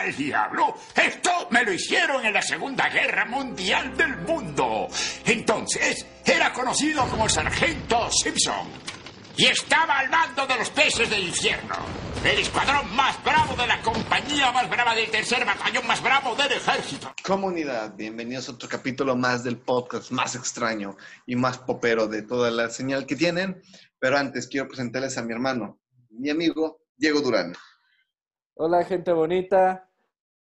al diablo? Esto me lo hicieron en la Segunda Guerra Mundial del Mundo. Entonces, era conocido como el Sargento Simpson. Y estaba al mando de los peces del infierno. El escuadrón más bravo de la compañía más brava del tercer batallón más bravo del ejército. Comunidad, bienvenidos a otro capítulo más del podcast más extraño y más popero de toda la señal que tienen. Pero antes quiero presentarles a mi hermano, mi amigo Diego Durán. Hola, gente bonita.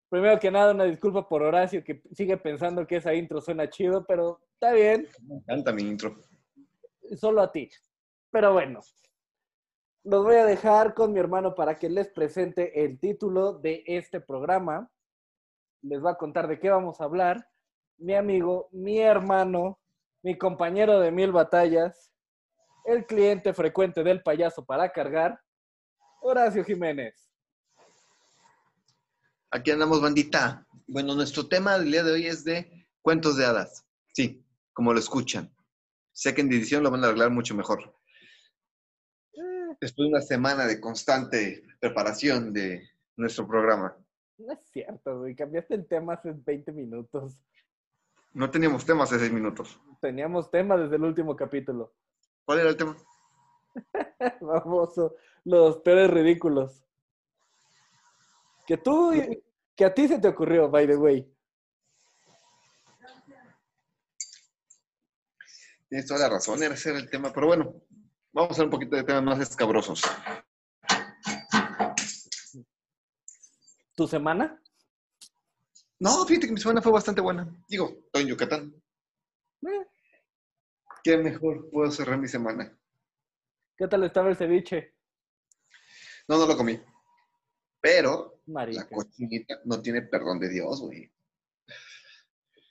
Primero que nada, una disculpa por Horacio, que sigue pensando que esa intro suena chido, pero está bien. Me encanta mi intro. Solo a ti. Pero bueno, los voy a dejar con mi hermano para que les presente el título de este programa. Les va a contar de qué vamos a hablar. Mi amigo, mi hermano, mi compañero de mil batallas, el cliente frecuente del payaso para cargar, Horacio Jiménez. Aquí andamos, bandita. Bueno, nuestro tema del día de hoy es de cuentos de hadas. Sí, como lo escuchan. Sé que en edición lo van a arreglar mucho mejor. Después de una semana de constante preparación de nuestro programa. No es cierto, güey. Cambiaste el tema hace 20 minutos. No teníamos temas hace seis minutos. Teníamos tema desde el último capítulo. ¿Cuál era el tema? Famoso. Los peores ridículos. Que tú, que a ti se te ocurrió, by the way. Tienes toda la razón, era ese era el tema. Pero bueno, vamos a hacer un poquito de temas más escabrosos. ¿Tu semana? No, fíjate que mi semana fue bastante buena. Digo, estoy en Yucatán. Eh, ¿Qué mejor puedo cerrar mi semana? ¿Qué tal estaba el ceviche? No, no lo comí. Pero Marica. la cochinita no tiene perdón de Dios, güey.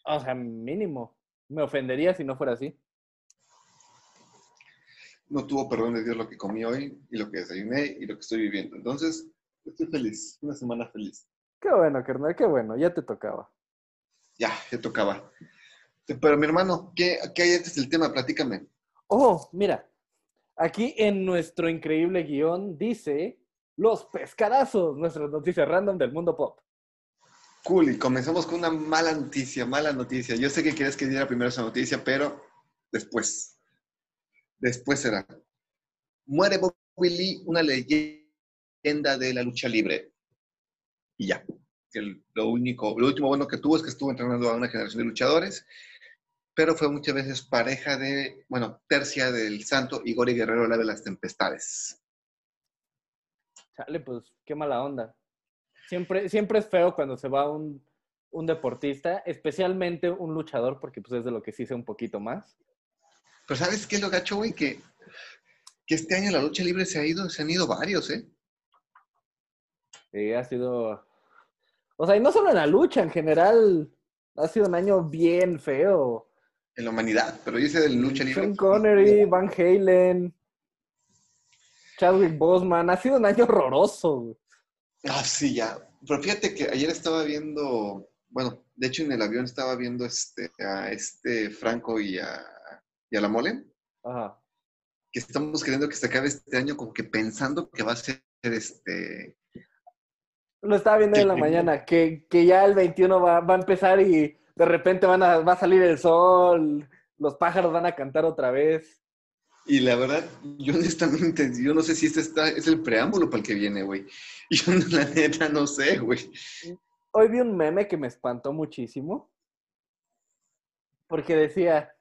O sea, mínimo. Me ofendería si no fuera así. No tuvo perdón de Dios lo que comí hoy y lo que desayuné y lo que estoy viviendo. Entonces, estoy feliz. Una semana feliz. Qué bueno, carnal, qué bueno. Ya te tocaba. Ya, ya tocaba. Pero mi hermano, ¿qué, qué hay antes del tema? Platícame. Oh, mira. Aquí en nuestro increíble guion dice los pescadazos, nuestras noticias random del mundo pop. Cool, y comenzamos con una mala noticia, mala noticia. Yo sé que quieres que diera primero esa noticia, pero después. Después será. Muere Bobby Lee, una leyenda de la lucha libre. Y ya. Lo, único, lo último bueno que tuvo es que estuvo entrenando a una generación de luchadores, pero fue muchas veces pareja de, bueno, tercia del santo Igor y Guerrero, la de las tempestades. Chale, pues qué mala onda. Siempre, siempre es feo cuando se va un, un deportista, especialmente un luchador, porque pues es de lo que sí sé un poquito más. Pero ¿sabes qué es lo gacho, güey? Que, que este año la lucha libre se ha ido, se han ido varios, ¿eh? Eh, ha sido. O sea, y no solo en la lucha, en general, ha sido un año bien feo. En la humanidad, pero yo sé de lucha libre. Sean Connery, Van Halen, Chadwick Boseman, ha sido un año horroroso. güey. Ah, sí, ya. Pero fíjate que ayer estaba viendo, bueno, de hecho en el avión estaba viendo este, a este Franco y a, y a la Mole, Ajá. que estamos queriendo que se acabe este año como que pensando que va a ser este... Lo estaba viendo en la mañana, que, que ya el 21 va, va a empezar y de repente van a, va a salir el sol, los pájaros van a cantar otra vez. Y la verdad, yo honestamente, yo no sé si este está, es el preámbulo para el que viene, güey. Yo la neta no sé, güey. Hoy vi un meme que me espantó muchísimo. Porque decía,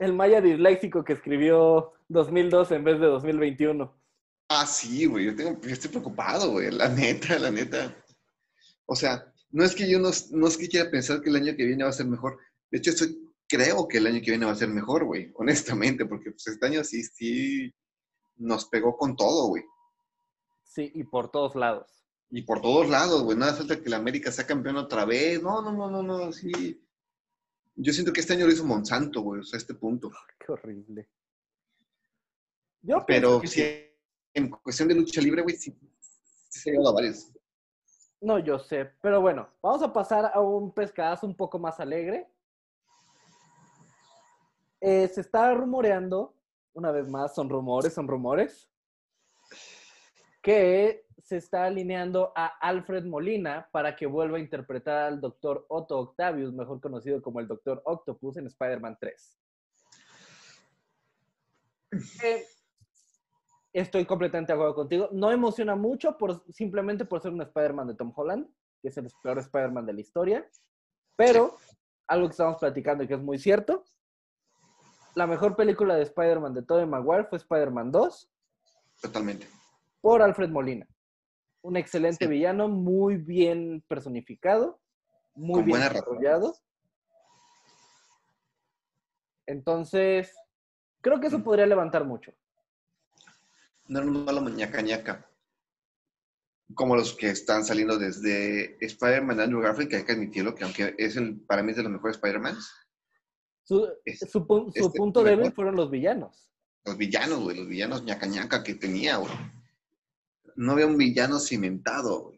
el maya disléxico que escribió 2002 en vez de 2021. Ah, sí, güey, yo, tengo, yo estoy preocupado, güey, la neta, la neta. O sea, no es que yo no, no es que quiera pensar que el año que viene va a ser mejor. De hecho, estoy, creo que el año que viene va a ser mejor, güey, honestamente, porque pues, este año sí, sí nos pegó con todo, güey. Sí, y por todos lados. Y por todos lados, güey, nada falta que la América sea campeón otra vez. No, no, no, no, no, sí. Yo siento que este año lo hizo Monsanto, güey, o sea, a este punto. Qué horrible. Yo Pero pienso que sí, en cuestión de lucha libre, güey, sí, sí se a varios. No, yo sé. Pero bueno, vamos a pasar a un pescadazo un poco más alegre. Eh, se está rumoreando, una vez más, son rumores, son rumores, que se está alineando a Alfred Molina para que vuelva a interpretar al Dr. Otto Octavius, mejor conocido como el Dr. Octopus en Spider-Man 3. Eh, estoy completamente de acuerdo contigo. No emociona mucho por, simplemente por ser un Spider-Man de Tom Holland, que es el peor Spider-Man de la historia. Pero, algo que estamos platicando y que es muy cierto, la mejor película de Spider-Man de Tobey Maguire fue Spider-Man 2. Totalmente. Por Alfred Molina. Un excelente villano, muy bien personificado, muy bien desarrollado. Entonces, creo que eso mm. podría levantar mucho. No no, malo ñaca ñaca. Como los que están saliendo desde Spider-Man Andrew Garfield, que hay que admitirlo, que aunque es el, para mí es de los mejores Spider-Man. Su, su, este, punto débil fueron los villanos. Los villanos, güey, los villanos ñaca ñaca que tenía, güey no había un villano cimentado.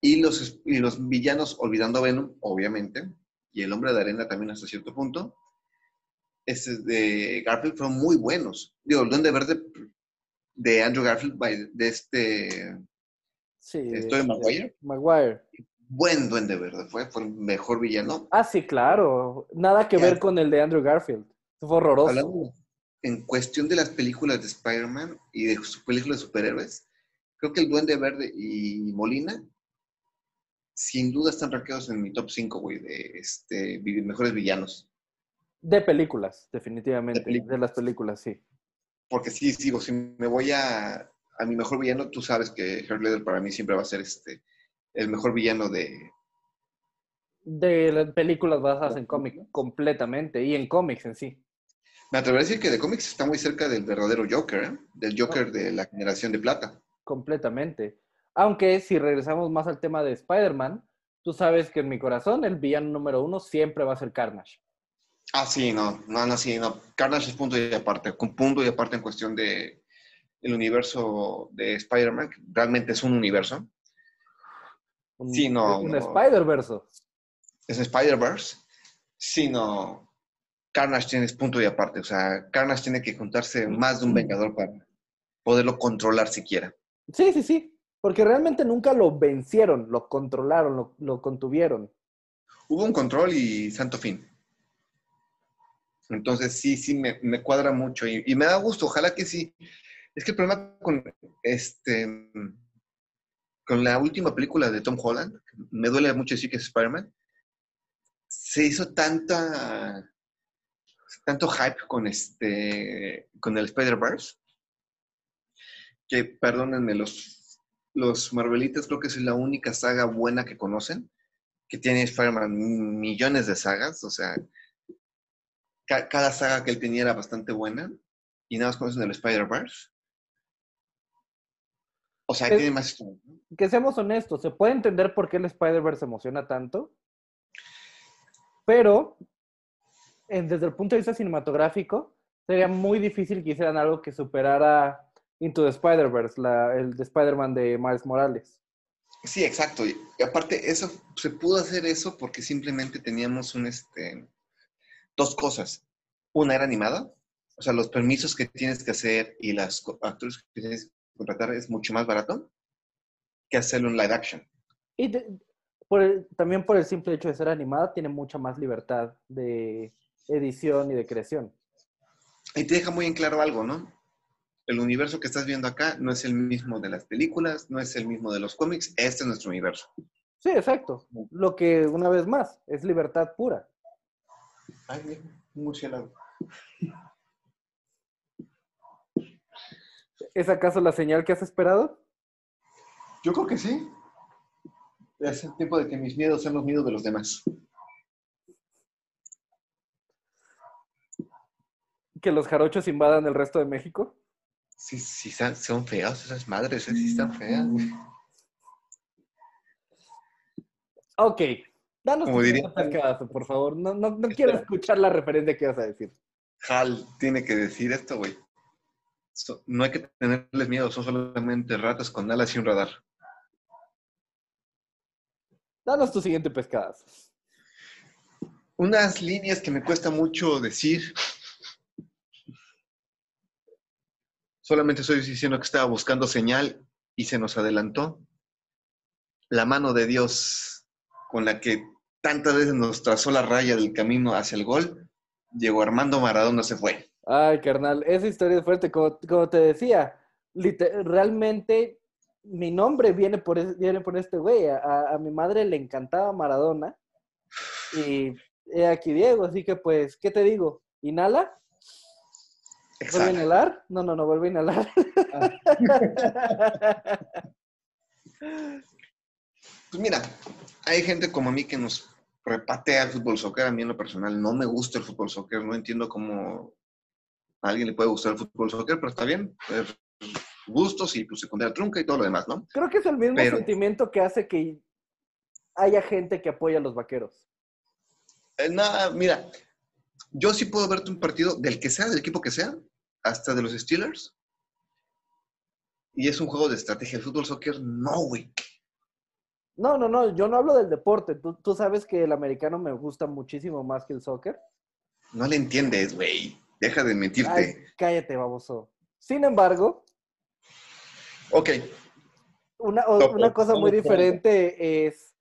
Y los, y los villanos, olvidando a Venom, obviamente, y el hombre de arena también hasta cierto punto, este de Garfield fueron muy buenos. Digo, el Duende Verde de Andrew Garfield, de este... Sí. Estoy Maguire. Maguire. Buen Duende Verde, fue, fue el mejor villano. Ah, sí, claro. Nada que ver con el de Andrew Garfield. Fue horroroso en cuestión de las películas de Spider-Man y de sus películas de superhéroes, creo que el Duende Verde y Molina sin duda están rankeados en mi top 5, güey, de este, mejores villanos. De películas, definitivamente. De, las películas, sí. Porque sí, sigo, si me voy a, a mi mejor villano, tú sabes que Heath Ledger para mí siempre va a ser este, el mejor villano de... De las películas basadas en cómics, completamente, y en cómics en sí. Me atrevería a decir que The Comics está muy cerca del verdadero Joker, ¿eh? del Joker de la generación de plata. Completamente. Aunque si regresamos más al tema de Spider-Man, tú sabes que en mi corazón el villano número uno siempre va a ser Carnage. Ah, sí, no, no, no, sí, no. Carnage es punto y aparte, con punto y aparte en cuestión de el universo de Spider-Man, realmente es un universo. Sí, no. Un Spider-Verse. Es Spider-Verse. Sí, no. Carnage tiene punto y aparte. O sea, Carnage tiene que juntarse más de un Vengador para poderlo controlar siquiera. Sí, sí, sí. Porque realmente nunca lo vencieron, lo controlaron, lo, contuvieron. Hubo un control y santo fin. Entonces sí, sí, me, cuadra mucho y, y, me da gusto. Ojalá que sí. Es que el problema con este con la última película de Tom Holland, me duele mucho decir que es Spider-Man, se hizo tanta tanto hype con este con el Spider-Verse que perdónenme los los Marvelitas creo que es la única saga buena que conocen que tiene Spider-Man millones de sagas, o sea, cada saga que él tenía era bastante buena y nada más conocen el Spider-Verse. O sea, tiene más Que seamos honestos, se puede entender por qué el Spider-Verse emociona tanto, pero desde el punto de vista cinematográfico, sería muy difícil que hicieran algo que superara Into the Spider-Verse, el de Spider-Man de Miles Morales. Sí, exacto. Y aparte, eso se pudo hacer eso porque simplemente teníamos un este dos cosas. Una era animada, o sea, los permisos que tienes que hacer y las actores que tienes que contratar es mucho más barato que hacerlo en live action. Y también por el simple hecho de ser animada, tiene mucha más libertad de, edición y de creación. Y te deja muy en claro algo, ¿no? El universo que estás viendo acá no es el mismo de las películas, no es el mismo de los cómics, este es nuestro universo. Sí, exacto. Lo que, una vez más, es libertad pura. Ay, un murciélago. ¿Es acaso la señal que has esperado? Yo creo que sí. Es el tiempo de que mis miedos sean los miedos de los demás. que los jarochos invadan el resto de México? Sí, sí, son feas esas madres, sí están feas. Ok, danos tu por favor. No, no, no quiero escuchar la referencia que vas a decir. Hal tiene que decir esto, güey. No hay que tenerles miedo, son solamente ratas con alas y un radar. Danos tu siguiente pescadas. Unas líneas que me cuesta mucho decir Solamente estoy diciendo que estaba buscando señal y se nos adelantó. La mano de Dios con la que tantas veces nos trazó la raya del camino hacia el gol, llegó Armando Maradona, se fue. Ay, carnal, esa historia es fuerte. Como, como te decía, realmente mi nombre viene por, es- viene por este güey. A, a mi madre le encantaba Maradona. Y he aquí Diego, así que pues, ¿qué te digo? ¿Inhala? ¿Vuelve a inhalar? No, no, no, vuelve a inhalar. Pues mira, hay gente como a mí que nos repatea el fútbol soccer. A mí en lo personal no me gusta el fútbol soccer. No entiendo cómo a alguien le puede gustar el fútbol soccer, pero está bien. eh, Gustos y pues secundaria trunca y todo lo demás, ¿no? Creo que es el mismo Pero- sentimiento que hace que haya gente que apoya a los vaqueros. Eh, nada, mira, yo sí puedo verte un partido del que sea, del equipo que sea, hasta de los Steelers. Y es un juego de estrategia. El fútbol soccer, no, güey. No, no, no, yo no hablo del deporte. Tú, tú sabes que el americano me gusta muchísimo más que el soccer. No le entiendes, güey. Deja de mentirte. Ay, cállate, baboso. Sin embargo, Ok, una, o- una cosa muy diferente es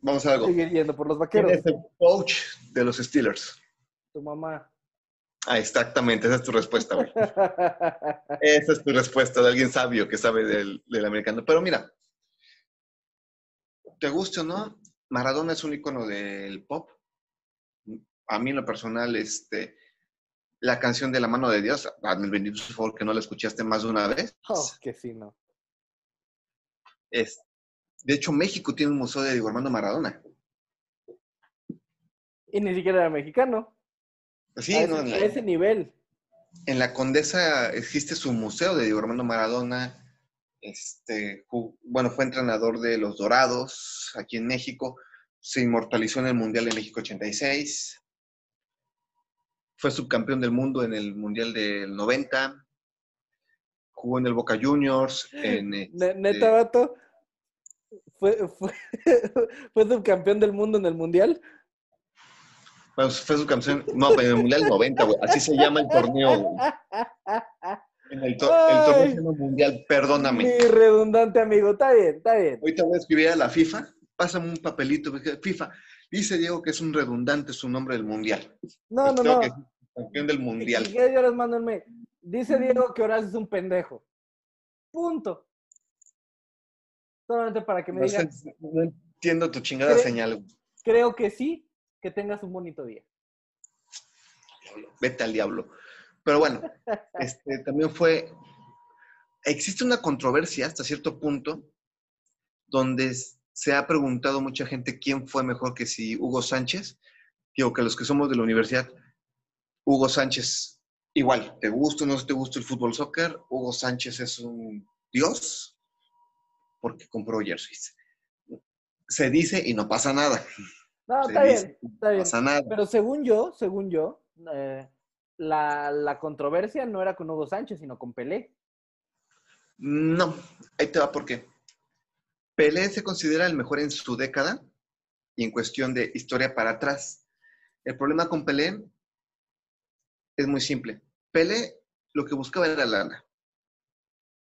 vamos a algo. seguir yendo por los ¿Quién vaqueros. es el coach de los Steelers? Tu mamá. Ah, exactamente, esa es tu respuesta, güey. Esa es tu respuesta de alguien sabio que sabe del, del americano. Pero mira, te guste o no, Maradona es un icono del pop. A mí en lo personal, este, la canción de La mano de Dios, hazme el bendito favor que no la escuchaste más de una vez. Oh, que sí, no. Es, de hecho, México tiene un museo de Diego Armando Maradona. Y ni siquiera era mexicano. Sí, a, no, ese, a la, ese nivel. en la Condesa existe su museo de Diego Armando Maradona. Este, bueno, fue entrenador de los Dorados aquí en México. Se inmortalizó en el Mundial de México 86. Fue subcampeón del mundo en el Mundial del 90. Jugó en el Boca Juniors. En, este, Neta, vato. Fue, fue, fue subcampeón del mundo en el mundial. bueno, fue subcampeón. No, pero en el Mundial 90, güey. Así se llama el torneo, güey. En el, to- el torneo Ay. se llama Mundial, perdóname. Mi redundante amigo. Está bien, está bien. Ahorita voy a escribir a la FIFA. Pásame un papelito. FIFA. Dice Diego que es un redundante su nombre del Mundial. No, no, Pues no. que es campeón del Mundial. quieres, yo les mando un mail. Dice Diego que Horacio es un pendejo. Punto. Solamente para que me No, digan, sé, no entiendo tu chingada señal. creo que sí, que tengas un bonito día. Vete al diablo. Pero bueno, este, también fue... Existe una controversia hasta cierto punto donde se ha preguntado mucha gente quién fue mejor que si Hugo Sánchez. Digo que los que somos de la universidad, Hugo Sánchez, igual, te gusta o no te gusta el fútbol soccer, Hugo Sánchez es un dios porque compró jerseys. Se dice y no pasa nada. No, Se está bien, está bien. pasa nada. Pero según yo, según yo, eh, la, la controversia no era con Hugo Sánchez, sino con Pelé. No, ahí te va por qué. Pelé se considera el mejor en su década y en cuestión de historia para atrás. El problema con Pelé es muy simple. Pelé lo que buscaba era lana.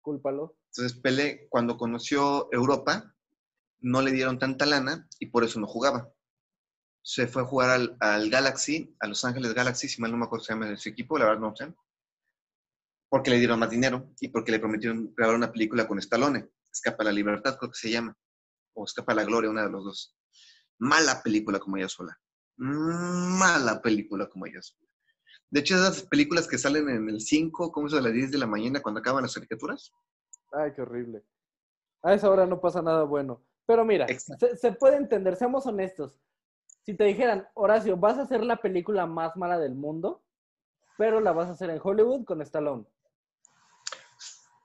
Cúlpalo. Entonces Pelé cuando conoció Europa no le dieron tanta lana y por eso no jugaba. Se fue a jugar al, al Galaxy, a Los Ángeles Galaxy, si mal no me acuerdo se llama ese equipo, la verdad no sé. Porque le dieron más dinero y porque le prometieron grabar una película con Stallone. Escapa a la libertad, creo que se llama. O Escapa a la gloria, una de los dos. Mala película como ella sola. Mala película como ella sola. De hecho, esas películas que salen en el 5, como eso de las 10 de la mañana cuando acaban las caricaturas, Ay, qué horrible. A esa hora no pasa nada bueno. Pero mira, se, se puede entender, seamos honestos. Si te dijeran, Horacio, vas a hacer la película más mala del mundo, pero la vas a hacer en Hollywood con Stallone.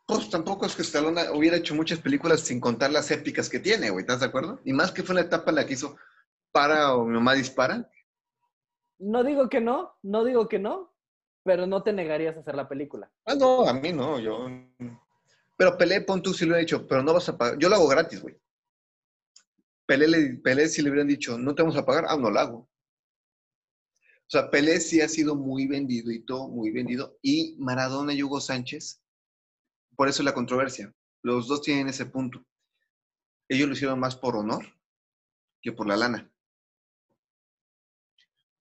Pues tampoco es que Stallone hubiera hecho muchas películas sin contar las épicas que tiene, güey, ¿estás de acuerdo? Y más que fue la etapa en la que hizo Para o Mi mamá dispara. No digo que no, no digo que no, pero no te negarías a hacer la película. Ah, no, a mí no, yo... Pero Pelé, pon tú si lo he hecho, pero no vas a pagar. Yo lo hago gratis, güey. Pelé, Pelé si le hubieran dicho, no te vamos a pagar, ah, no lo hago. O sea, Pelé sí ha sido muy vendido y todo, muy vendido. Y Maradona y Hugo Sánchez por eso la controversia. Los dos tienen ese punto. Ellos lo hicieron más por honor que por la lana.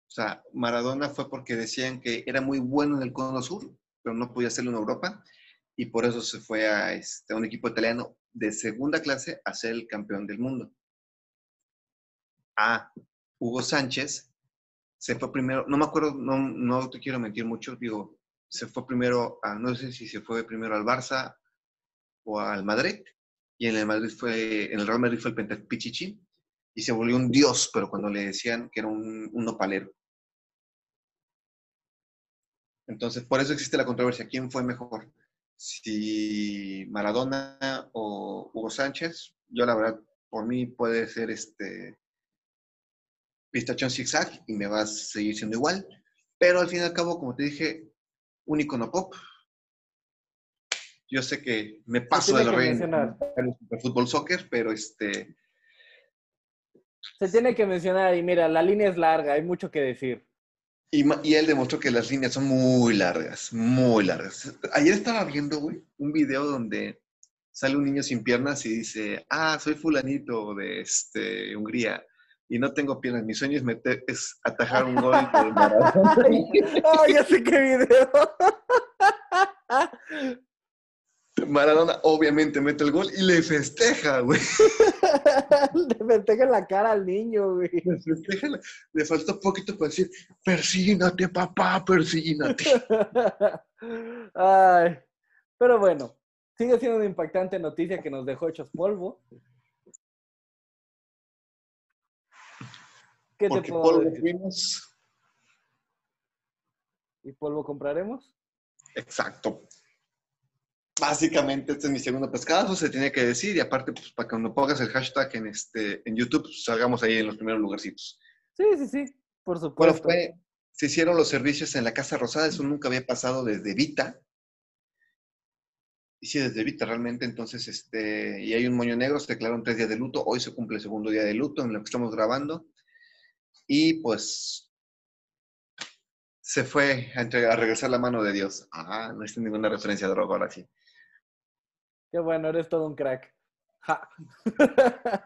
O sea, Maradona fue porque decían que era muy bueno en el Cono Sur, pero no podía hacerlo en Europa, y por eso se fue a, este, a un equipo italiano de segunda clase a ser el campeón del mundo. Ah, Hugo Sánchez se fue primero, no me acuerdo, no, no te quiero mentir mucho, digo, se fue primero, a, no sé si se fue primero al Barça o al Madrid, y en el Madrid fue, en el Real Madrid fue el Pentapichichi, y se volvió un dios, pero cuando le decían que era un, un nopalero. Entonces, por eso existe la controversia. ¿Quién fue mejor? Si Maradona o Hugo Sánchez. Yo, la verdad, por mí puede ser este pistachón zigzag y me va a seguir siendo igual. Pero al fin y al cabo, como te dije, un icono pop. Yo sé que me paso de lo el fútbol soccer, pero este. Se tiene que mencionar, y mira, la línea es larga, hay mucho que decir. Y, y, él demostró que las líneas son muy largas, muy largas. Ayer estaba viendo, güey, un video donde sale un niño sin piernas y dice, ah, soy fulanito de este, Hungría y no tengo piernas. Mi sueño es, meter, es atajar un gol del. ¡Ay, ya sé qué video! Maradona obviamente mete el gol y le festeja, güey. le festeja la cara al niño, güey. Le festeja, le falta un poquito para decir, persígnate, papá, persígnate. Ay, pero bueno, sigue siendo una impactante noticia que nos dejó hechos polvo. ¿Qué te puedo polvo fuimos. ¿Y polvo compraremos? Exacto. Básicamente, este es mi segundo pescado, se tiene que decir, y aparte, pues, para cuando pongas el hashtag en, este, en YouTube, pues, salgamos ahí en los primeros lugarcitos. Sí, sí, sí, por supuesto. Bueno, fue, se hicieron los servicios en la Casa Rosada, eso nunca había pasado desde Vita. Y sí, desde Vita realmente, entonces, este, y hay un moño negro, se declararon tres días de luto, hoy se cumple el segundo día de luto en lo que estamos grabando. Y pues se fue a, a regresar la mano de Dios. Ah, no hice ninguna referencia a droga ahora sí. Qué bueno, eres todo un crack. Ja.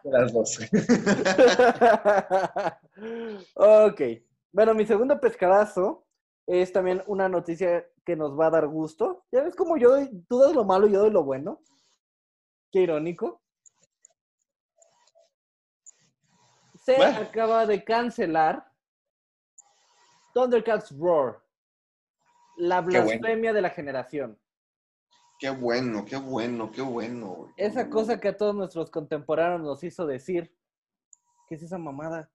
Las dos. ok. Bueno, mi segundo pescadazo es también una noticia que nos va a dar gusto. Ya ves como yo doy, tú das lo malo y yo doy lo bueno. Qué irónico. Se acaba de cancelar Thundercats Roar. La blasfemia de la generación. Qué bueno, qué bueno, qué bueno. Esa cosa que a todos nuestros contemporáneos nos hizo decir. ¿Qué es esa mamada?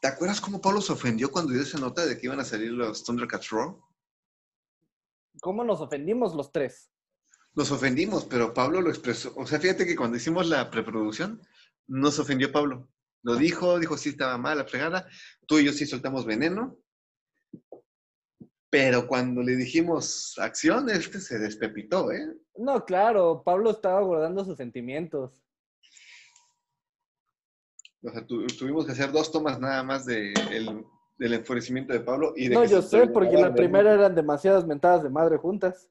¿Te acuerdas cómo Pablo se ofendió cuando dio esa nota de que iban a salir los Thundercats Raw? ¿Cómo nos ofendimos los tres? Nos ofendimos, pero Pablo lo expresó. O sea, fíjate que cuando hicimos la preproducción, nos ofendió Pablo. Lo dijo, dijo sí estaba mal la fregada. Tú y yo sí soltamos veneno. Pero cuando le dijimos acción, este se despepitó, ¿eh? No, claro, Pablo estaba guardando sus sentimientos. O sea, tuvimos que hacer dos tomas nada más de del enfurecimiento de Pablo. Y de no, yo sé, porque la primera eran demasiadas mentadas de madre juntas.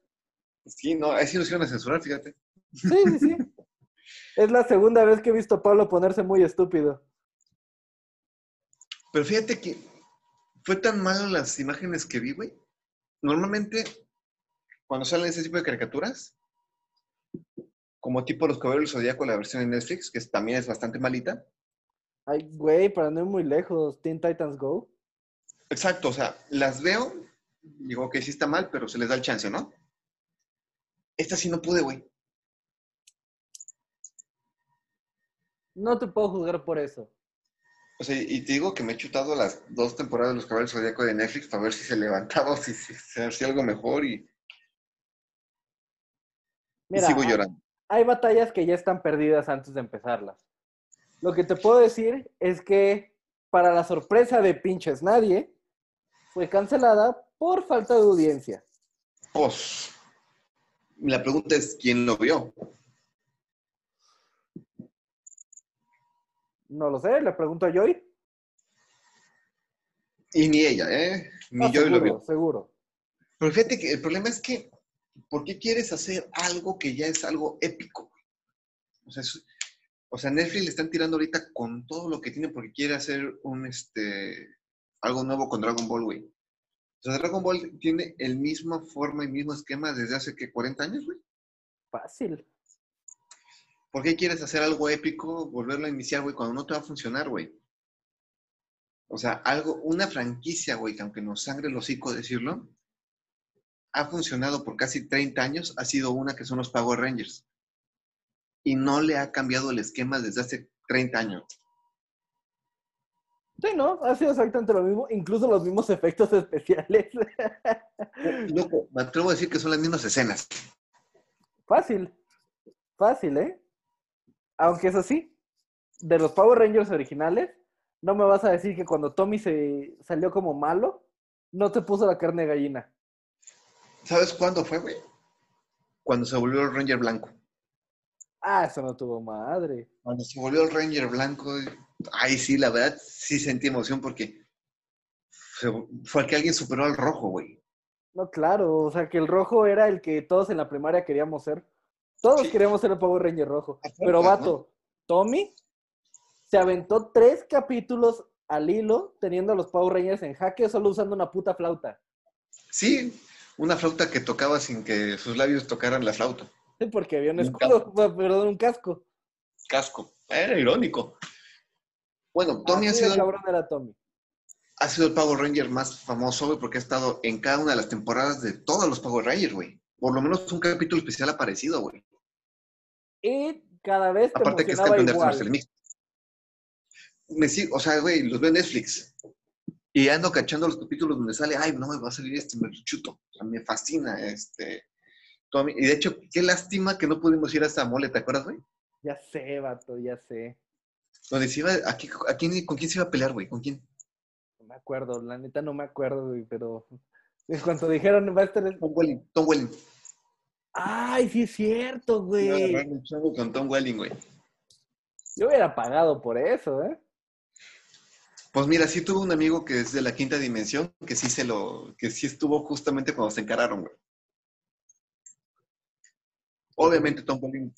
Sí, no, ahí sí nos iban a censurar, fíjate. Sí, sí, sí. es la segunda vez que he visto a Pablo ponerse muy estúpido. Pero fíjate que fue tan malo las imágenes que vi, güey, normalmente, cuando salen ese tipo de caricaturas, como tipo Los Caballeros del Zodíaco, la versión en Netflix, que también es bastante malita. Ay, güey, para no ir muy lejos, Teen Titans Go. Exacto, o sea, las veo, digo que sí está mal, pero se les da el chance, ¿no? Esta sí no pude, güey. No te puedo juzgar por eso. O sea, y te digo que me he chutado las dos temporadas de Los Caballeros Zodíaco de Netflix para ver si se levantaba o si se hacía algo mejor y, Mira, sigo llorando. Hay, hay batallas que ya están perdidas antes de empezarlas. Lo que te puedo decir es que, para la sorpresa de pinches nadie, fue cancelada por falta de audiencia. Pues, la pregunta es, ¿quién lo vio? No lo sé, le pregunto a Joy. Y ni ella, ¿eh? Ni Joy lo vio. Seguro. Pero fíjate que el problema es que ¿Por qué quieres hacer algo que ya es algo épico? O sea, es- o sea, Netflix le están tirando ahorita con todo lo que tiene porque quiere hacer un, este, algo nuevo con Dragon Ball, güey. O sea, Dragon Ball tiene el misma forma y mismo esquema desde hace, que 40 años, güey. Fácil. ¿Por qué quieres hacer algo épico, volverlo a iniciar, güey, cuando no te va a funcionar, güey? O sea, algo, una franquicia, güey, que aunque nos sangre el hocico decirlo, ha funcionado por casi 30 años, ha sido una que son los Power Rangers. Y no le ha cambiado el esquema desde hace 30 años. Sí, ¿no? Ha sido exactamente lo mismo, incluso los mismos efectos especiales. Loco, me atrevo a decir que son las mismas escenas. Fácil. Fácil, ¿eh? Aunque eso sí, de los Power Rangers originales, no me vas a decir que cuando Tommy se salió como malo, no te puso la carne de gallina. ¿Sabes cuándo fue, güey? Cuando se volvió el Ranger blanco. Ah, eso no tuvo madre. Cuando se volvió el Ranger blanco, ahí sí, la verdad, sí sentí emoción porque fue que alguien superó al rojo, güey. No, claro, o sea que el rojo era el que todos en la primaria queríamos ser. Todos Sí. queríamos ser el Power Ranger rojo. Pero vato, Tommy se aventó tres capítulos al hilo teniendo a los Power Rangers en jaque solo usando una puta flauta. Sí, una flauta que tocaba sin que sus labios tocaran la flauta. Porque había un Un escudo, perdón, un casco. Casco. Era irónico. Bueno, Tommy ha Así sido, cabrón era Tommy. ha sido el Power Ranger más famoso, güey, porque ha estado en cada una de las temporadas de todos los Power Rangers, güey. Por lo menos un capítulo especial aparecido, güey. Y cada vez te Aparte que es campeón de igual. mixtas. Me sigue- o sea, güey, los veo en Netflix. Y ando cachando los capítulos donde sale, ay, no me va a salir este, me chuto. O sea, me fascina este. Y de hecho, qué lástima que no pudimos ir a esta mole, ¿te acuerdas, güey? Ya sé, vato, ya sé. Donde se iba, aquí, ¿a quién- ¿con quién se iba a pelear, güey? ¿Con quién? No me acuerdo, la neta no me acuerdo, güey, pero en cuanto dijeron va a estar... el- Tom Welling. Tom Welling. Ay, sí es cierto, güey. un chongo con Tom Welling, güey. Yo hubiera pagado por eso, ¿eh? Pues mira, sí tuve un amigo que es de la quinta dimensión, que sí se lo, que sí estuvo justamente cuando se encararon, güey. Obviamente Tom Welling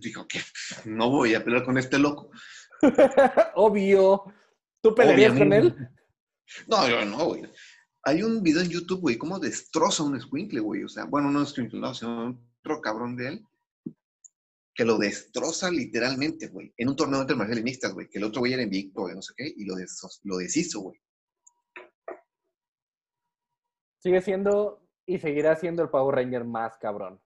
dijo que no voy a pelear con este loco. Obvio. ¿Tú pelearías con él? No, yo no, güey. Hay un video en YouTube, güey, cómo destroza un squinkle, güey. O sea, bueno, no un squinkle, no, sino otro cabrón de él, que lo destroza literalmente, güey. En un torneo entre marciales mixtas, güey, que el otro güey era invicto, güey, no sé qué, y lo, des- lo deshizo, güey. Sigue siendo y seguirá siendo el Power Ranger más cabrón.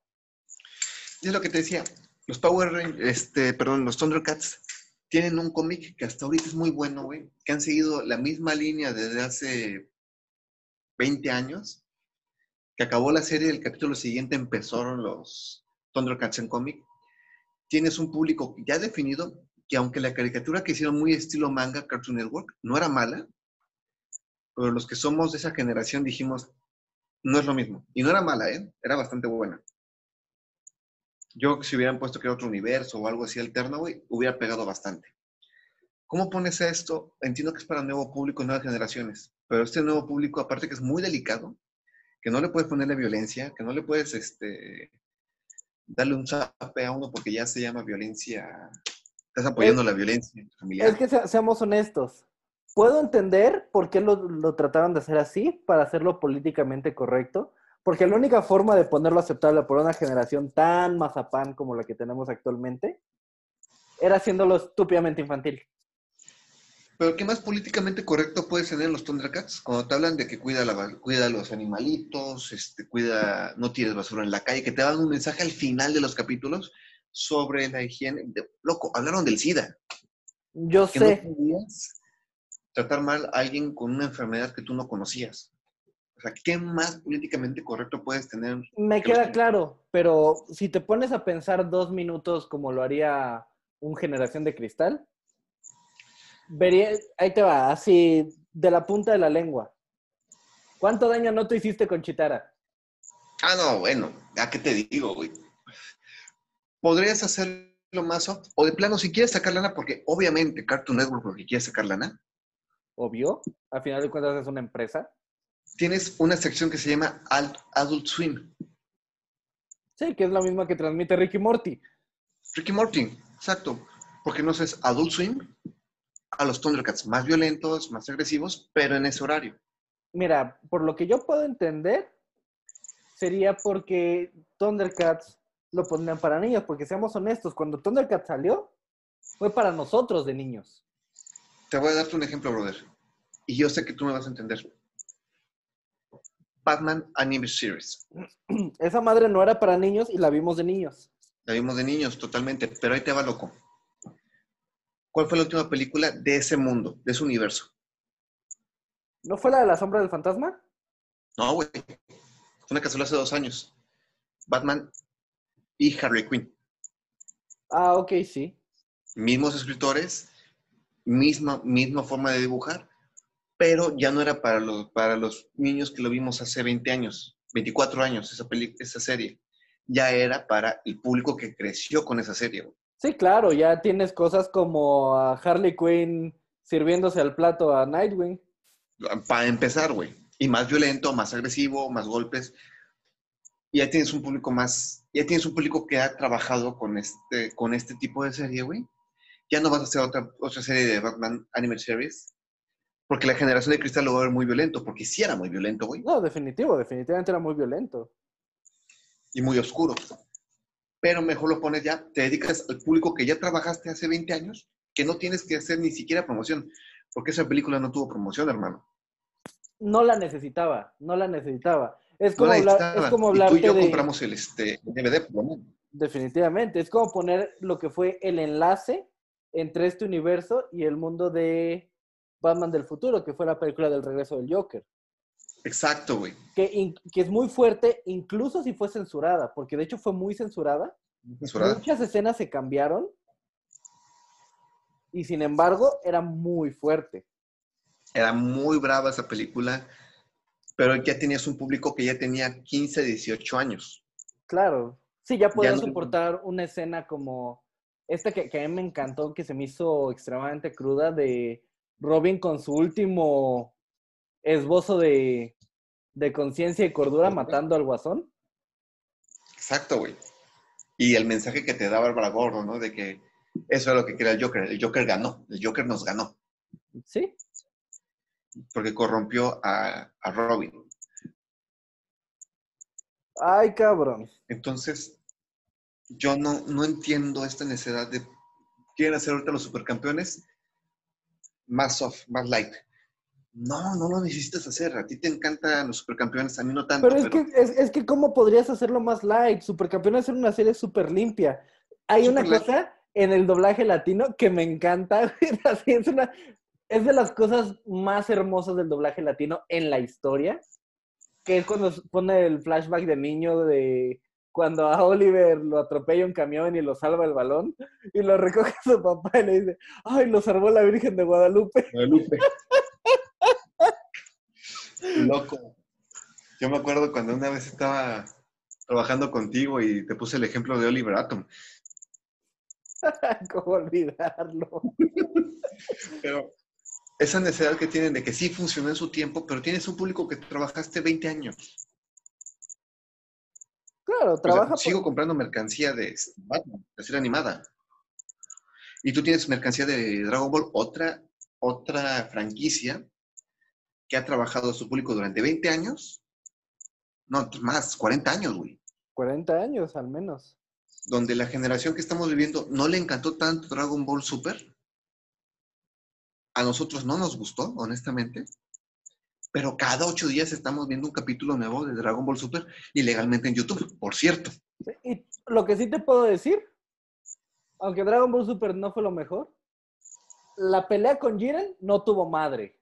Es lo que te decía, los Power Rangers, este, perdón, los Thundercats tienen un cómic que hasta ahorita es muy bueno, güey, que han seguido la misma línea desde hace 20 años, que acabó la serie, el capítulo siguiente empezaron los Thundercats en cómic. Tienes un público ya definido que aunque la caricatura que hicieron muy estilo manga, Cartoon Network, no era mala, pero los que somos de esa generación dijimos, no es lo mismo. Y no era mala, ¿eh? Era bastante buena. Yo, si hubieran puesto que era otro universo o algo así alterno, güey, hubiera pegado bastante. ¿Cómo pones esto? Entiendo que es para nuevo público, nuevas generaciones, pero este nuevo público, aparte que es muy delicado, que no le puedes ponerle violencia, que no le puedes este, darle un zape a uno porque ya se llama violencia, estás apoyando la violencia familiar. Es que se- seamos honestos. Puedo entender por qué lo, lo trataron de hacer así, para hacerlo políticamente correcto, porque la única forma de ponerlo aceptable por una generación tan mazapán como la que tenemos actualmente era haciéndolo estúpidamente infantil. Pero ¿qué más políticamente correcto puedes tener en los Thundercats? Cuando te hablan de que cuida, la, cuida a los animalitos, este, cuida, no tires basura en la calle, que te dan un mensaje al final de los capítulos sobre la higiene. De- loco, hablaron del SIDA. Yo Que sé, no podías tratar mal a alguien con una enfermedad que tú no conocías. O sea, ¿qué más políticamente correcto puedes tener? me los queda que- claro, pero si te pones a pensar dos minutos como lo haría un generación de cristal, vería, ahí te va, así de la punta de la lengua. ¿Cuánto daño no te hiciste con Chitara? Ah, no, bueno, ¿a qué te digo, güey? Podrías hacerlo más soft, o de plano, si quieres sacar lana, porque obviamente Cartoon Network, porque quiere sacar lana, Obvio, al final de cuentas es una empresa. tienes una sección que se llama Adult Swim. Sí, que es la misma que transmite Ricky Morty. Ricky Morty, exacto. Porque no es Adult Swim a los Thundercats más violentos, más agresivos, pero en ese horario. Mira, por lo que yo puedo entender, sería porque Thundercats lo ponían para niños, porque seamos honestos, cuando Thundercats salió, fue para nosotros de niños. Te voy a darte un ejemplo, brother. Y yo sé que tú me vas a entender. Batman Anime Series. Esa madre no era para niños y la vimos de niños. La vimos de niños, totalmente. Pero ahí te va loco. ¿Cuál fue la última película de ese mundo, de ese universo? ¿No fue la de la sombra del fantasma? No, güey. Fue una que salió hace dos años. Batman y Harley Quinn. Ah, ok, sí. Mismos escritores, misma, misma forma de dibujar, pero ya no era para los, para los niños que lo vimos hace 20 años, 24 años, esa, peli, esa serie. Ya era para el público que creció con esa serie. Güey. Sí, claro, ya tienes cosas como a Harley Quinn sirviéndose al plato a Nightwing. Para empezar, güey. Y más violento, más agresivo, más golpes. Y ya tienes un público más, ya tienes un público que ha trabajado con este, con este tipo de serie, güey. Ya no vas a hacer otra, otra serie de Batman Animal Series. Porque la generación de cristal lo va a ver muy violento, porque sí era muy violento, güey. No, definitivo, definitivamente era muy violento. Y muy oscuro. Pero mejor lo pones ya, te dedicas al público que ya trabajaste hace 20 años, que no tienes que hacer ni siquiera promoción, porque esa película no tuvo promoción, hermano. No la necesitaba, no la necesitaba. Es como, no hablar, es como hablarte y tú y yo de... compramos el este, DVD, por lo menos. Definitivamente, es como poner lo que fue el enlace entre este universo y el mundo de Batman del futuro, que fue la película del regreso del Joker. Exacto, güey. Que, que, es muy fuerte, incluso si fue censurada, porque de hecho fue muy censurada. ¿Censurada? Muchas escenas se cambiaron y sin embargo era muy fuerte. Era muy brava esa película, pero ya tenías un público que ya tenía 15, 18 años. Claro, sí, ya podía Ya no- soportar una escena como esta que, que a mí me encantó, que se me hizo extremadamente cruda, de Robin con su último esbozo de, de conciencia y cordura matando al guasón. Exacto, güey. Y el mensaje que te da Bárbara Gordon, ¿no? De que eso era lo que quería el Joker. El Joker ganó. El Joker nos ganó. Sí, Porque corrompió a, a Robin. ay cabrón. Entonces, yo no, no entiendo esta necesidad de. Quieren hacer ahorita los supercampeones más soft, más light. No, no lo necesitas hacer. A ti te encantan los supercampeones, a mí no tanto. Pero es que, es, es que ¿cómo podrías hacerlo más light? Supercampeones es una serie súper limpia. Hay una light. cosa en el doblaje latino que me encanta. es, una, es de las cosas más hermosas del doblaje latino en la historia. Que es cuando pone el flashback de niño de cuando a Oliver lo atropella un camión y lo salva el balón y lo recoge su papá y le dice, ay, lo salvó la Virgen de Guadalupe. Guadalupe. Loco. Yo me acuerdo cuando una vez estaba trabajando contigo y te puse el ejemplo de Oliver Atom. ¿Cómo olvidarlo? Pero esa necesidad que tienen de que sí funcionó en su tiempo, pero tienes un público que trabajaste 20 años. Claro, O sea, trabaja por- sigo comprando mercancía de Batman, de serie animada. Y tú tienes mercancía de Dragon Ball, otra, otra franquicia que ha trabajado a su público durante 20 años. No, más, 40 años, güey. 40 años al menos. Donde la generación que estamos viviendo no le encantó tanto Dragon Ball Super. A nosotros no nos gustó, honestamente. Pero cada ocho días estamos viendo un capítulo nuevo de Dragon Ball Super ilegalmente en YouTube, por cierto. Y lo que sí te puedo decir, aunque Dragon Ball Super no fue lo mejor, la pelea con Jiren no tuvo madre.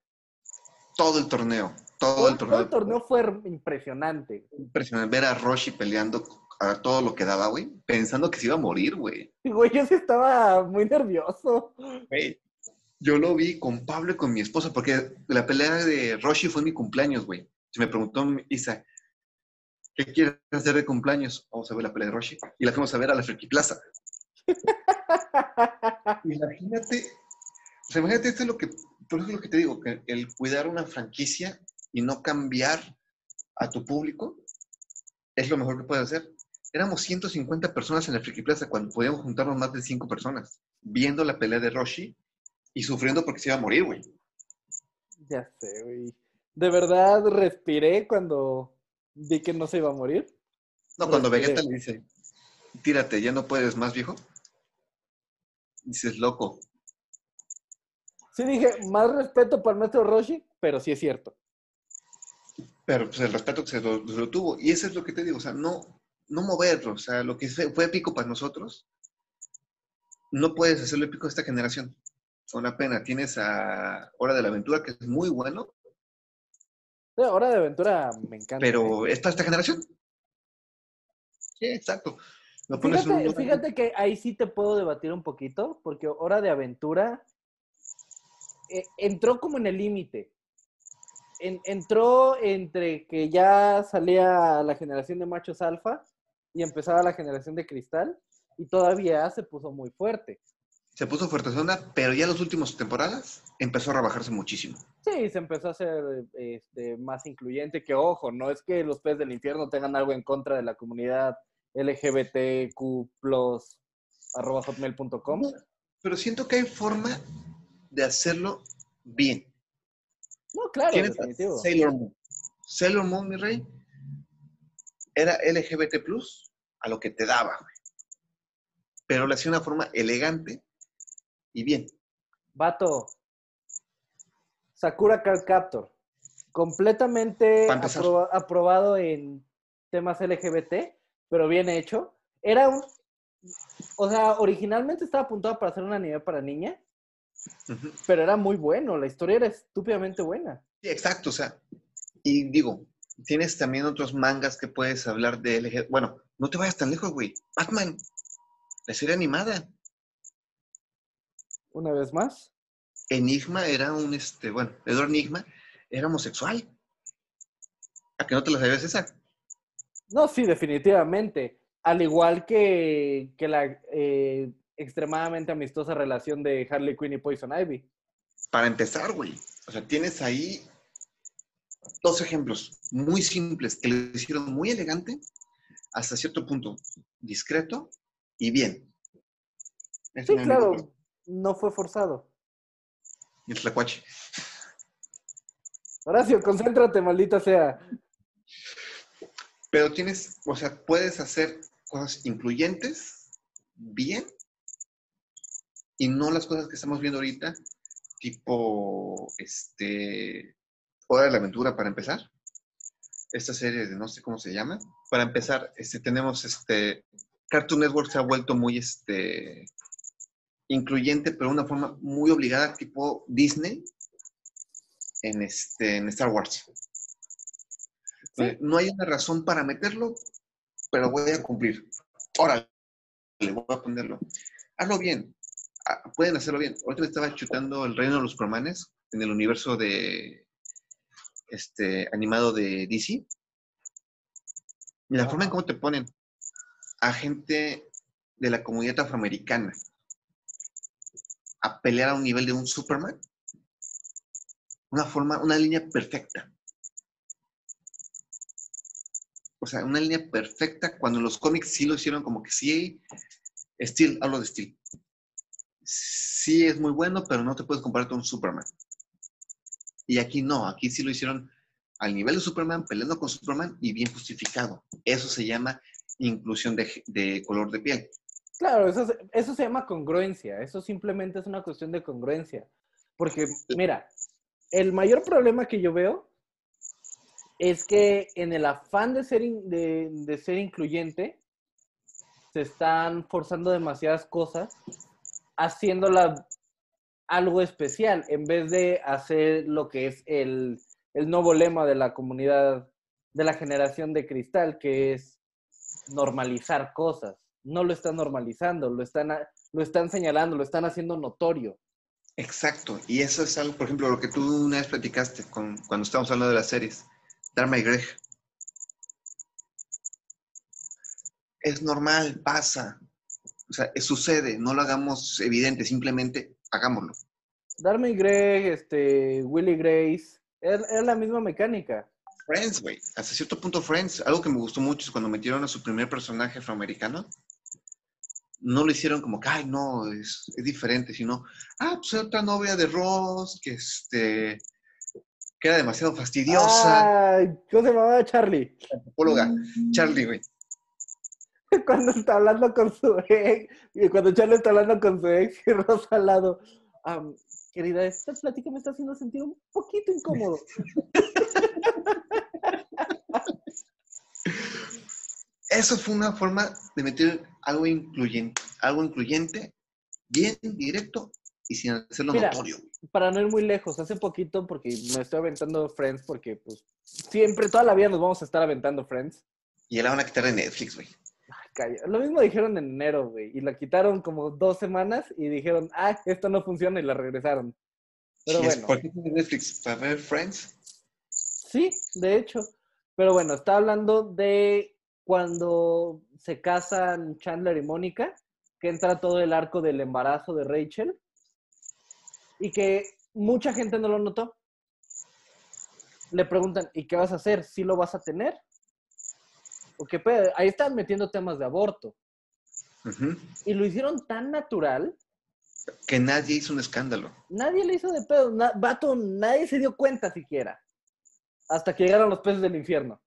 Todo el torneo, todo, Todo, el torneo. todo el torneo fue impresionante. Impresionante ver a Roshi peleando a todo lo que daba, güey, pensando que se iba a morir, güey. Güey, yo sí estaba muy nervioso. Güey, Yo lo vi con Pablo y con mi esposa, porque la pelea de Roshi fue mi cumpleaños, güey. Se me preguntó Isa, ¿qué quieres hacer de cumpleaños? Vamos a ver la pelea de Roshi. Y la fuimos a ver a la Friki Plaza. Imagínate, o sea, imagínate, esto es lo que, por eso es lo que te digo, que el cuidar una franquicia y no cambiar a tu público es lo mejor que puedes hacer. éramos 150 personas en la Friki Plaza cuando podíamos juntarnos más de 5 personas, viendo la pelea de Roshi y sufriendo porque se iba a morir, güey. Ya sé, güey. ¿De verdad respiré cuando vi que no se iba a morir? No, cuando Respiré. Vegeta le dice, tírate, ya no puedes más, viejo. Dices, loco. Sí dije, más respeto para el maestro Roshi, pero sí es cierto. Pero pues el respeto que se lo, se lo tuvo. Y eso es lo que te digo, o sea, no, no moverlo. O sea, lo que fue, épico para nosotros, no puedes hacerlo épico a esta generación. Una pena. Tienes a Hora de la Aventura, que es muy bueno, Sí, Hora de Aventura me encanta. pero es para esta generación. Sí, exacto. Un fíjate que ahí sí te puedo debatir un poquito, porque Hora de Aventura eh, entró como en el límite. En- entró entre que ya salía la generación de machos alfa y empezaba la generación de cristal, y todavía se puso muy fuerte. Se puso fuerte zona, pero ya las últimas temporadas empezó a rebajarse muchísimo. Sí, se empezó a hacer este, más incluyente, que ojo, no es que los peces del infierno tengan algo en contra de la comunidad LGBTQ+, arroba hotmail.com. Pero siento que hay forma de hacerlo bien. No, claro, definitivo. Sailor Moon. Sailor Moon, mi rey, era LGBT a lo que te daba, güey. Pero lo hacía de una forma elegante y bien. Vato. Sakura Card Captor. Completamente aprobado en temas LGBT, pero bien hecho. Era un. O sea, originalmente estaba apuntado para hacer un anime para niña, Pero era muy bueno. La historia era estúpidamente buena. Sí, exacto, o sea, y digo, tienes también otros mangas que puedes hablar de LGBT. Bueno, no te vayas tan lejos, güey. Batman, la serie animada. Una vez más. Enigma era un, este, bueno, Edward Enigma era homosexual. ¿A que no te lo sabías esa? No, sí, definitivamente. Al igual que, que la eh, extremadamente amistosa relación de Harley Quinn y Poison Ivy. Para empezar, güey. O sea, tienes ahí dos ejemplos muy simples que lo hicieron muy elegante, hasta cierto punto discreto y bien. Sí, claro, no fue forzado. Y el tlacuache. Horacio, concéntrate, maldita sea. Pero tienes, o sea, puedes hacer cosas incluyentes, bien, y no las cosas que estamos viendo ahorita, tipo, este, Hora de la Aventura para empezar. Esta serie de no sé cómo se llama. Para empezar, este, tenemos este, Cartoon Network se ha vuelto muy, este, incluyente, pero de una forma muy obligada, tipo Disney, en, este, en Star Wars. Sí. No hay una razón para meterlo, pero voy a cumplir. Órale, voy a ponerlo. Hazlo bien. Ah, Pueden hacerlo bien. Ahorita me estaba chutando el reino de los cromanes en el universo de este animado de DC. Y la forma en cómo te ponen a gente de la comunidad afroamericana a pelear a un nivel de un Superman. Una forma, una línea perfecta. O sea, una línea perfecta cuando los cómics sí lo hicieron como que sí. Steel, hablo de Steel. Sí es muy bueno, pero no te puedes comparar con un Superman. Y aquí no, aquí sí lo hicieron al nivel de Superman, peleando con Superman y bien justificado. Eso se llama inclusión de, de color de piel. Claro, eso, se- eso se llama congruencia. Eso simplemente es una cuestión de congruencia. Porque, mira, el mayor problema que yo veo es que en el afán de ser, in- de, de ser incluyente, se están forzando demasiadas cosas, haciéndola algo especial, en vez de hacer lo que es el, el nuevo lema de la comunidad, de la generación de cristal, que es normalizar cosas. No lo están normalizando, lo están, lo están señalando, lo están haciendo notorio. Exacto. Y eso es algo, por ejemplo, lo que tú una vez platicaste con, cuando estábamos hablando de las series. Dharma y Greg. Es normal, pasa. O sea, es- sucede, no lo hagamos evidente, simplemente hagámoslo. Darme y Greg, este, Willy Grace, es, es la misma mecánica. Friends, güey. Hasta cierto punto Friends. Algo que me gustó mucho es cuando metieron a su primer personaje afroamericano. No lo hicieron como que, ay, no, es, es diferente, sino, ah, pues es otra novia de Ross, que este, que era demasiado fastidiosa. Ay, ¿Cómo se llamaba Charlie? Antropóloga. Charlie, güey. Cuando está hablando con su ex, cuando Charlie está hablando con su ex y Rosa al lado. "Am, querida, esta plática me está haciendo sentir un poquito incómodo. Eso fue una forma de meter algo incluyente, algo incluyente, bien directo y sin hacerlo Mira. notorio. Para no ir muy lejos, hace poquito, porque me estoy aventando Friends, porque pues siempre, toda la vida nos vamos a estar aventando Friends. Y ya la van a quitar de Netflix, güey. Lo mismo dijeron en enero, güey, y la quitaron como dos semanas y dijeron, ah, esto no funciona y la regresaron. Pero bueno. ¿Por qué tiene Netflix? ¿Para ver Friends? Sí, de hecho. Pero bueno, está hablando de cuando se casan Chandler y Mónica, que entra todo el arco del embarazo de Rachel y que mucha gente no lo notó. Le preguntan, ¿y qué vas a hacer? ¿Sí lo vas a tener? ¿O qué pedo? Ahí están metiendo temas de aborto. Y lo hicieron tan natural, Que nadie hizo un escándalo. nadie le hizo de pedo. Na- vato, nadie se dio cuenta siquiera. Hasta que llegaron los peces del infierno.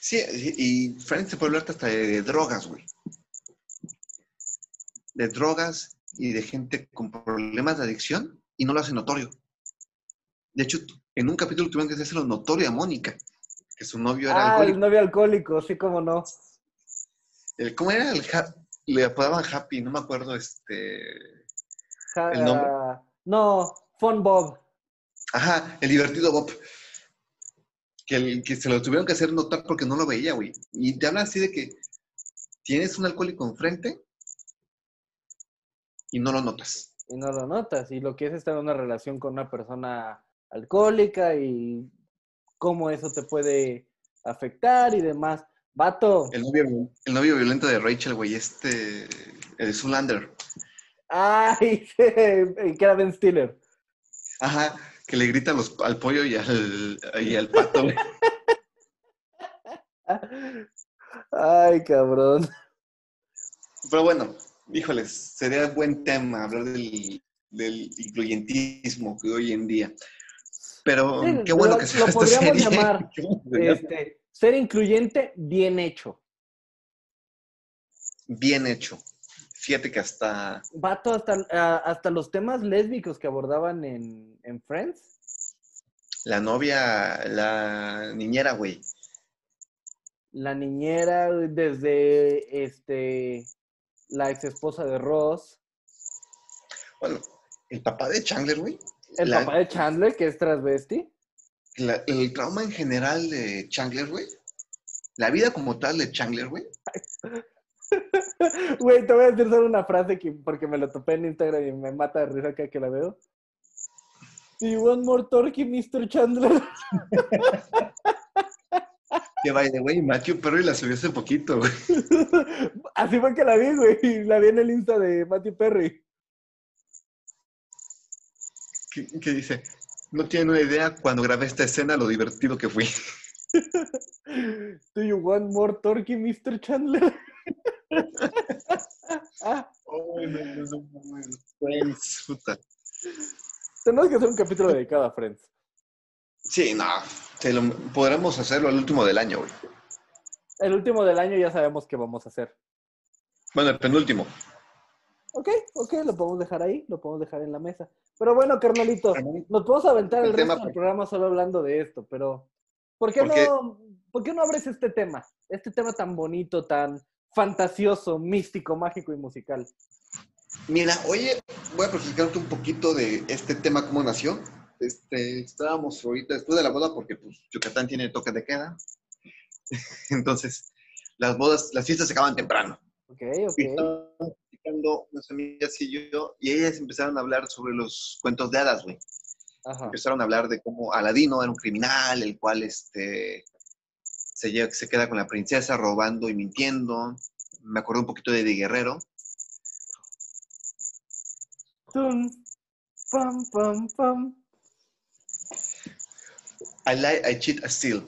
Sí, y Friends se puede hablar hasta de, drogas, güey. De drogas y de gente con problemas de adicción y no lo hace notorio. De hecho, en un capítulo tuvieron que hacerlo notorio a Mónica, que su novio era Ah, el alcohólico. novio alcohólico, sí, como no. El- ¿Cómo era? El le apodaban Happy, no me acuerdo, este... Ja- ¿El nombre? no, Fun Bob. Ajá, el divertido Bob. Que, el- que se lo tuvieron que hacer notar porque no lo veía, güey. Y te habla así de que tienes un alcohólico enfrente y no lo notas. Y no lo notas. Y lo que es estar en una relación con una persona alcohólica y cómo eso te puede afectar y demás. Vato. El novio, el novio violento de Rachel, güey, este, el Zulander. Ay, que era Ben Stiller. Ajá, que le grita los- al pollo y al, y al pato. güey. Ay, cabrón. Pero bueno, híjoles, sería buen tema hablar del, del incluyentismo que hoy en día. Pero Sí, qué bueno lo- que se lo podríamos serie. llamar. Este, ser incluyente, bien hecho. Bien hecho. Fíjate que hasta Vato, hasta, hasta los temas lésbicos que abordaban en, en Friends. la novia, la niñera, güey. La niñera, desde este la ex esposa de Ross, Bueno, el papá de Chandler, güey. El La- papá de Chandler, que es transvesti. la- el trauma en general de Chandler, güey. La vida como tal de Chandler, güey. Güey, te voy a decir solo una frase que, porque me lo topé en Instagram y me mata de risa cada que la veo. You want more turkey, Mr. Chandler? Que by the way, Matthew Perry la subió hace poquito, güey. Así fue que la vi, güey. La vi en el Insta de Matthew Perry. Que, que dice, no tienen una idea cuando grabé esta escena lo divertido que fui. Do you want more turkey, Mr. Chandler? Ah, Friends, puta. tenemos que hacer un capítulo dedicado a Friends. Sí, no. lo- podremos hacerlo al último del año, güey. El último del año ya sabemos qué vamos a hacer. Bueno, el penúltimo. Ok, ok, lo podemos dejar ahí, lo podemos dejar en la mesa. Pero bueno, carnalito, nos podemos aventar el, El tema, resto del programa solo hablando de esto, pero ¿por qué, Porque- no, ¿por qué no abres este tema? Este tema tan bonito, tan fantasioso, místico, mágico y musical. Mira, oye, voy a platicarte un poquito de este tema, cómo nació. Este, estábamos ahorita después de la boda, porque pues Yucatán tiene toque de queda. Entonces, las bodas, las fiestas se acaban temprano. Ok, ok. Platicando y yo, y ellas empezaron a hablar sobre los cuentos de hadas, güey. Empezaron a hablar de cómo Aladino era un criminal, el cual este, se, lle- se queda con la princesa robando y mintiendo. Me acordé un poquito de Eddie Guerrero. Tun, pam, pam, pam. I lie, I cheat, I steal.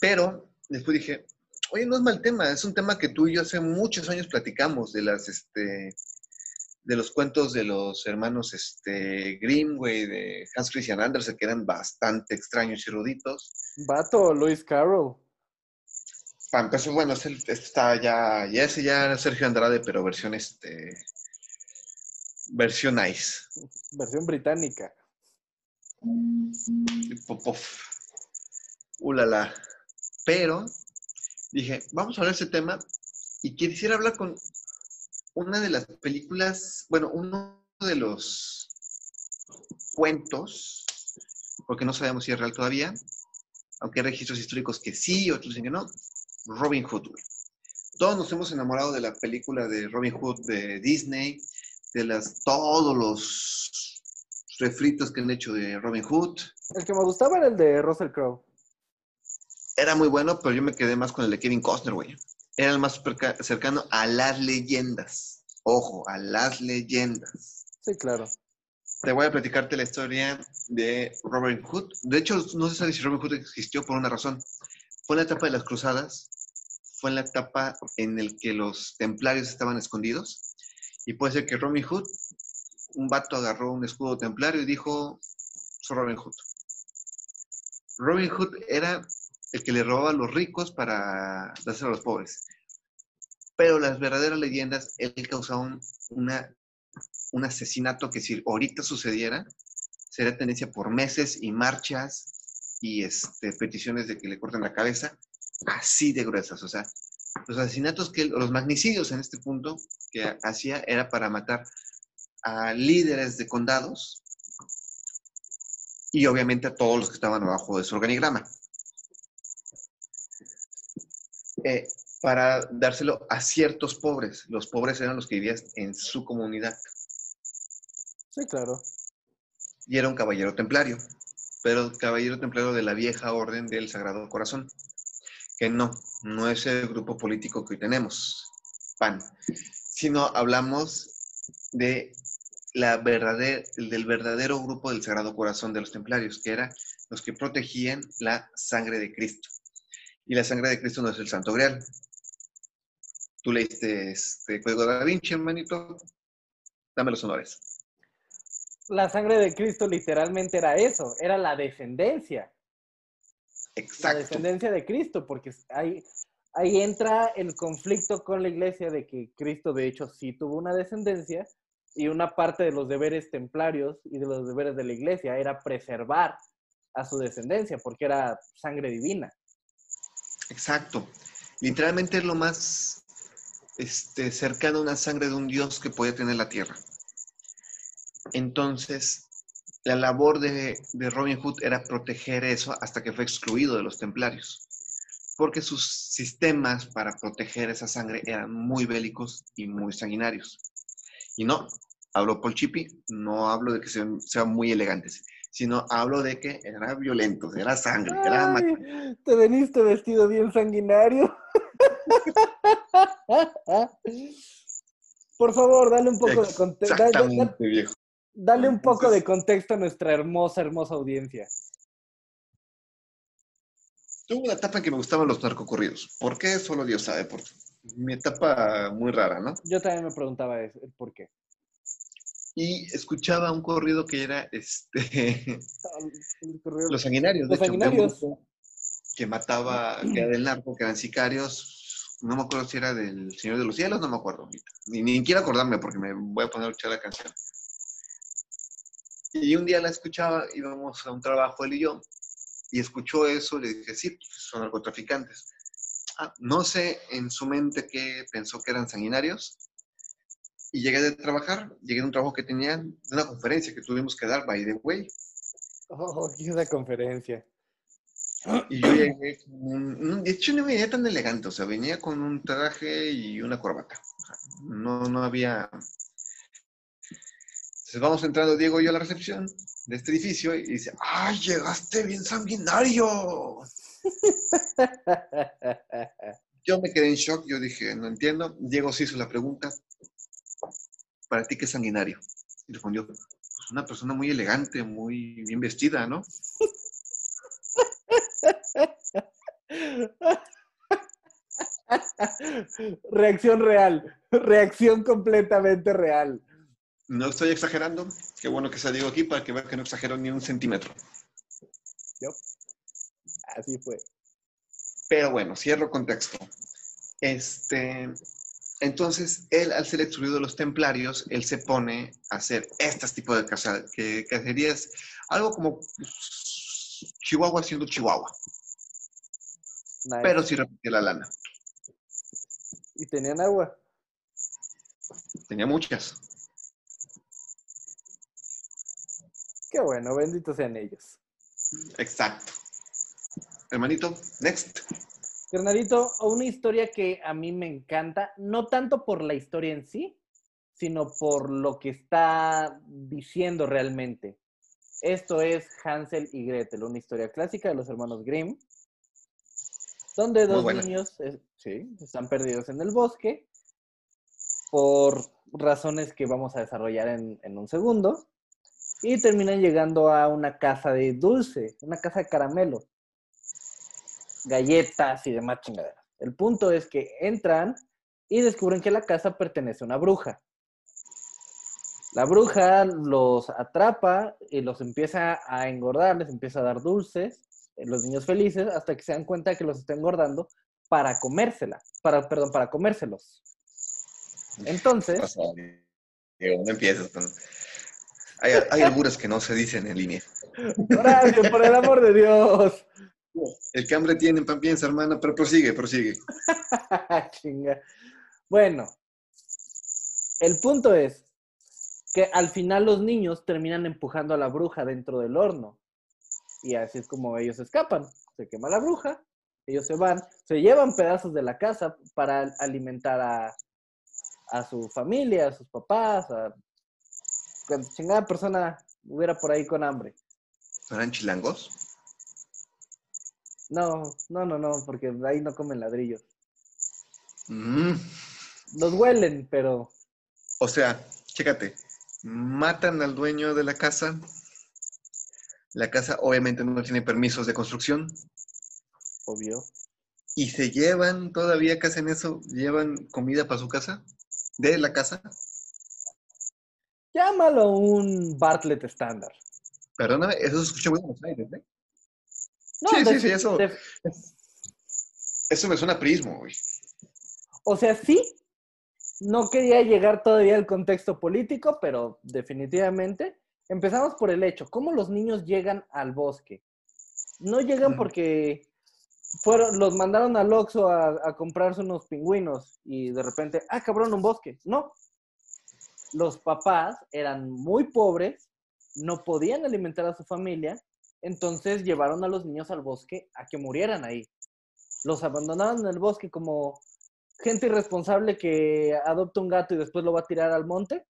Pero después dije, oye, no es mal tema, es un tema que tú y yo hace muchos años platicamos de las, este, de los cuentos de los hermanos este, Grimm, güey, de Hans Christian Andersen, que eran bastante extraños y ruditos. Vato, Luis Carroll. Para empezar, bueno, este está ya, ya ese ya era Sergio Andrade, pero versión, este, versión nice. Versión británica. Popov. Ulala. Pero dije, vamos a hablar de ese tema y quisiera hablar con una de las películas, bueno, uno de los cuentos, porque no sabemos si es real todavía, aunque hay registros históricos que sí, otros dicen que no, Robin Hood. Todos nos hemos enamorado de la película de Robin Hood de Disney, de las, todos los refritos que han hecho de Robin Hood. El que me gustaba era el de Russell Crowe. Era muy bueno, pero yo me quedé más con el de Kevin Costner, güey. Era el más cercano a las leyendas. Ojo, a las leyendas. Sí, claro. Te voy a platicarte la historia de Robin Hood. De hecho, no se sabe si Robin Hood existió por una razón. Fue en la etapa de las cruzadas, fue en la etapa en la que los templarios estaban escondidos. Y puede ser que Robin Hood, un vato agarró un escudo templario y dijo, soy Robin Hood. Robin Hood era el que le robaba a los ricos para dárselo a los pobres. Pero las verdaderas leyendas, él causaba un, un asesinato que si ahorita sucediera, sería tendencia por meses y marchas y este, peticiones de que le corten la cabeza, así de gruesas. O sea, los asesinatos que, los magnicidios en este punto que hacía era para matar a líderes de condados y obviamente a todos los que estaban abajo de su organigrama. Eh, para dárselo a ciertos pobres. Los pobres eran los que vivían en su comunidad. Sí, claro. Y era un caballero templario, pero caballero templario de la vieja orden del Sagrado Corazón, que no, no es el grupo político que hoy tenemos, PAN, sino hablamos de la verdadera, del verdadero grupo del Sagrado Corazón de los templarios, que eran los que protegían la sangre de Cristo. Y la sangre de Cristo no es el Santo Grial. Tú leíste este Código de Da Vinci, hermanito. Dame los honores. La sangre de Cristo literalmente era eso, era la descendencia. Exacto. La descendencia de Cristo, porque ahí, ahí entra el conflicto con la iglesia de que Cristo de hecho sí tuvo una descendencia y una parte de los deberes templarios y de los deberes de la iglesia era preservar a su descendencia, porque era sangre divina. Exacto. Literalmente es lo más este, cercano a una sangre de un dios que puede tener la tierra. Entonces, la labor de, Robin Hood era proteger eso hasta que fue excluido de los templarios, porque sus sistemas para proteger esa sangre eran muy bélicos y muy sanguinarios. Y no, hablo por Chippy, no hablo de que sean muy elegantes, sino hablo de que era violento, era sangre, era Ay, Te veniste vestido bien sanguinario. Por favor, dale un poco de contexto. Dale, viejo. Dale un poco de contexto a nuestra hermosa, hermosa audiencia. Tuve una etapa en que me gustaban los narcocorridos. ¿Por qué? Solo Dios sabe. Por mi etapa muy rara, ¿no? Yo también me preguntaba eso, por qué y escuchaba un corrido que era este los sanguinarios, los de sanguinarios. Hecho, que mataba, que era del narco, que eran sicarios, no me acuerdo si era del Señor de los Cielos, no me acuerdo ahorita. Ni, ni quiero acordarme porque me voy a poner a escuchar la canción. Y un día la escuchaba, íbamos a un trabajo él y yo, y escuchó eso, le dije, sí, pues, son narcotraficantes. Ah, no sé en su mente qué pensó que eran sanguinarios, y llegué de trabajar, llegué de un trabajo que tenía, de una conferencia que tuvimos que dar, by the way. Oh, qué una conferencia. Y yo llegué con un, de hecho no venía tan elegante, o sea, venía con un traje y una corbata. No, no había... Entonces vamos entrando Diego y yo a la recepción de este edificio y dice, ¡ay, llegaste bien sanguinario! yo me quedé en shock, yo dije, no entiendo. Diego se hizo la pregunta, ¿para ti qué es sanguinario? Y respondió, pues una persona muy elegante, muy bien vestida, ¿no? Reacción real, reacción completamente real. No estoy exagerando. Qué bueno que se digo aquí para que vean que no exagero ni un centímetro. Así fue. Pero bueno, cierro contexto. Este, entonces, él, al ser excluido de los templarios, él se pone a hacer este tipo de caza, que, cacerías, algo como pues, Chihuahua siendo Chihuahua, Nice. pero sí repetía la lana. Y tenían agua. Tenía muchas. Qué bueno, benditos sean ellos. Exacto. Hermanito, next. Carnalito, una historia que a mí me encanta, no tanto por la historia en sí, sino por lo que está diciendo realmente. Esto es Hansel y Gretel, una historia clásica de los hermanos Grimm, donde dos niños eh, sí, están perdidos en el bosque por razones que vamos a desarrollar en, en un segundo y terminan llegando a una casa de dulce, una casa de caramelo galletas y demás chingaderas. El punto es que entran y descubren que la casa pertenece a una bruja. La bruja los atrapa y los empieza a engordar, les empieza a dar dulces, eh, los niños felices, hasta que se dan cuenta de que los está engordando para comérsela, para, perdón, para comérselos. Entonces, Diego, no con... Hay, hay albures que no se dicen en línea. Horacio, por el amor de Dios. El que hambre tiene pan piensa, hermana, pero prosigue, prosigue. Chinga. Bueno, el punto es que al final los niños terminan empujando a la bruja dentro del horno. Y así es como ellos escapan. Se quema la bruja, ellos se van, se llevan pedazos de la casa para alimentar a, a su familia, a sus papás, a cuanta chingada persona hubiera por ahí con hambre. ¿No eran chilangos? No, no, no, no, porque ahí no comen ladrillos. Mm, Los huelen, pero O sea, chécate, matan al dueño de la casa. La casa obviamente no tiene permisos de construcción. obvio. Y se llevan, todavía que hacen eso, llevan comida para su casa, de la casa. Llámalo un Bartlett estándar. Perdóname, eso se escucha muy en Buenos Aires, ¿eh? No, Sí, sí, de- sí, eso. de- Eso me suena a prismo, güey. o sea, sí, no quería llegar todavía al contexto político, pero definitivamente empezamos por el hecho, ¿cómo los niños llegan al bosque? No llegan porque fueron, los mandaron al Oxxo a, a comprarse unos pingüinos y de repente, ah, cabrón, un bosque. No. Los papás eran muy pobres, no podían alimentar a su familia, entonces llevaron a los niños al bosque a que murieran ahí. Los abandonaron en el bosque como gente irresponsable que adopta un gato y después lo va a tirar al monte.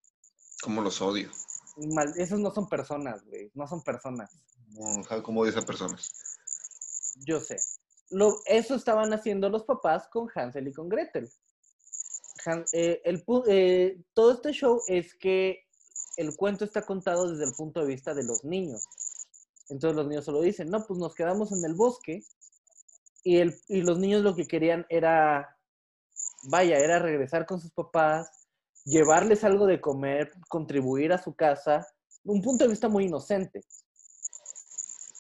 Como los odio. Mal- esos no son personas, güey, no son personas. No, de esas personas. Yo sé. Lo, eso estaban haciendo los papás con Hansel y con Gretel. Han- eh, el eh, todo este show es que el cuento está contado desde el punto de vista de los niños. Entonces los niños solo dicen, no, pues nos quedamos en el bosque y, el, y los niños lo que querían era, vaya, era regresar con sus papás, llevarles algo de comer, contribuir a su casa, un punto de vista muy inocente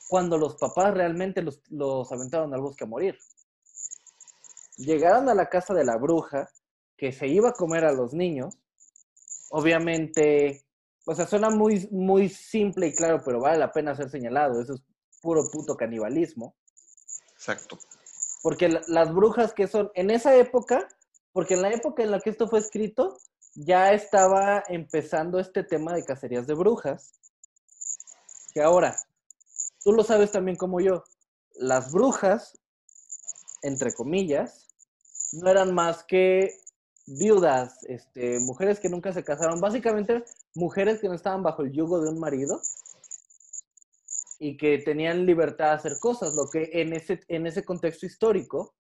cuando los papás realmente los, los aventaron al bosque a morir. Llegaron a la casa de la bruja, que se iba a comer a los niños. Obviamente, o sea, suena muy, muy simple y claro, pero vale la pena ser señalado. Eso es puro puto canibalismo. Exacto. Porque la- las brujas que son, en esa época, porque en la época en la que esto fue escrito, ya estaba empezando este tema de cacerías de brujas. Que ahora, tú lo sabes también como yo, las brujas, entre comillas, no eran más que viudas, este, mujeres que nunca se casaron, básicamente mujeres que no estaban bajo el yugo de un marido y que tenían libertad de hacer cosas, lo que en ese, en ese contexto histórico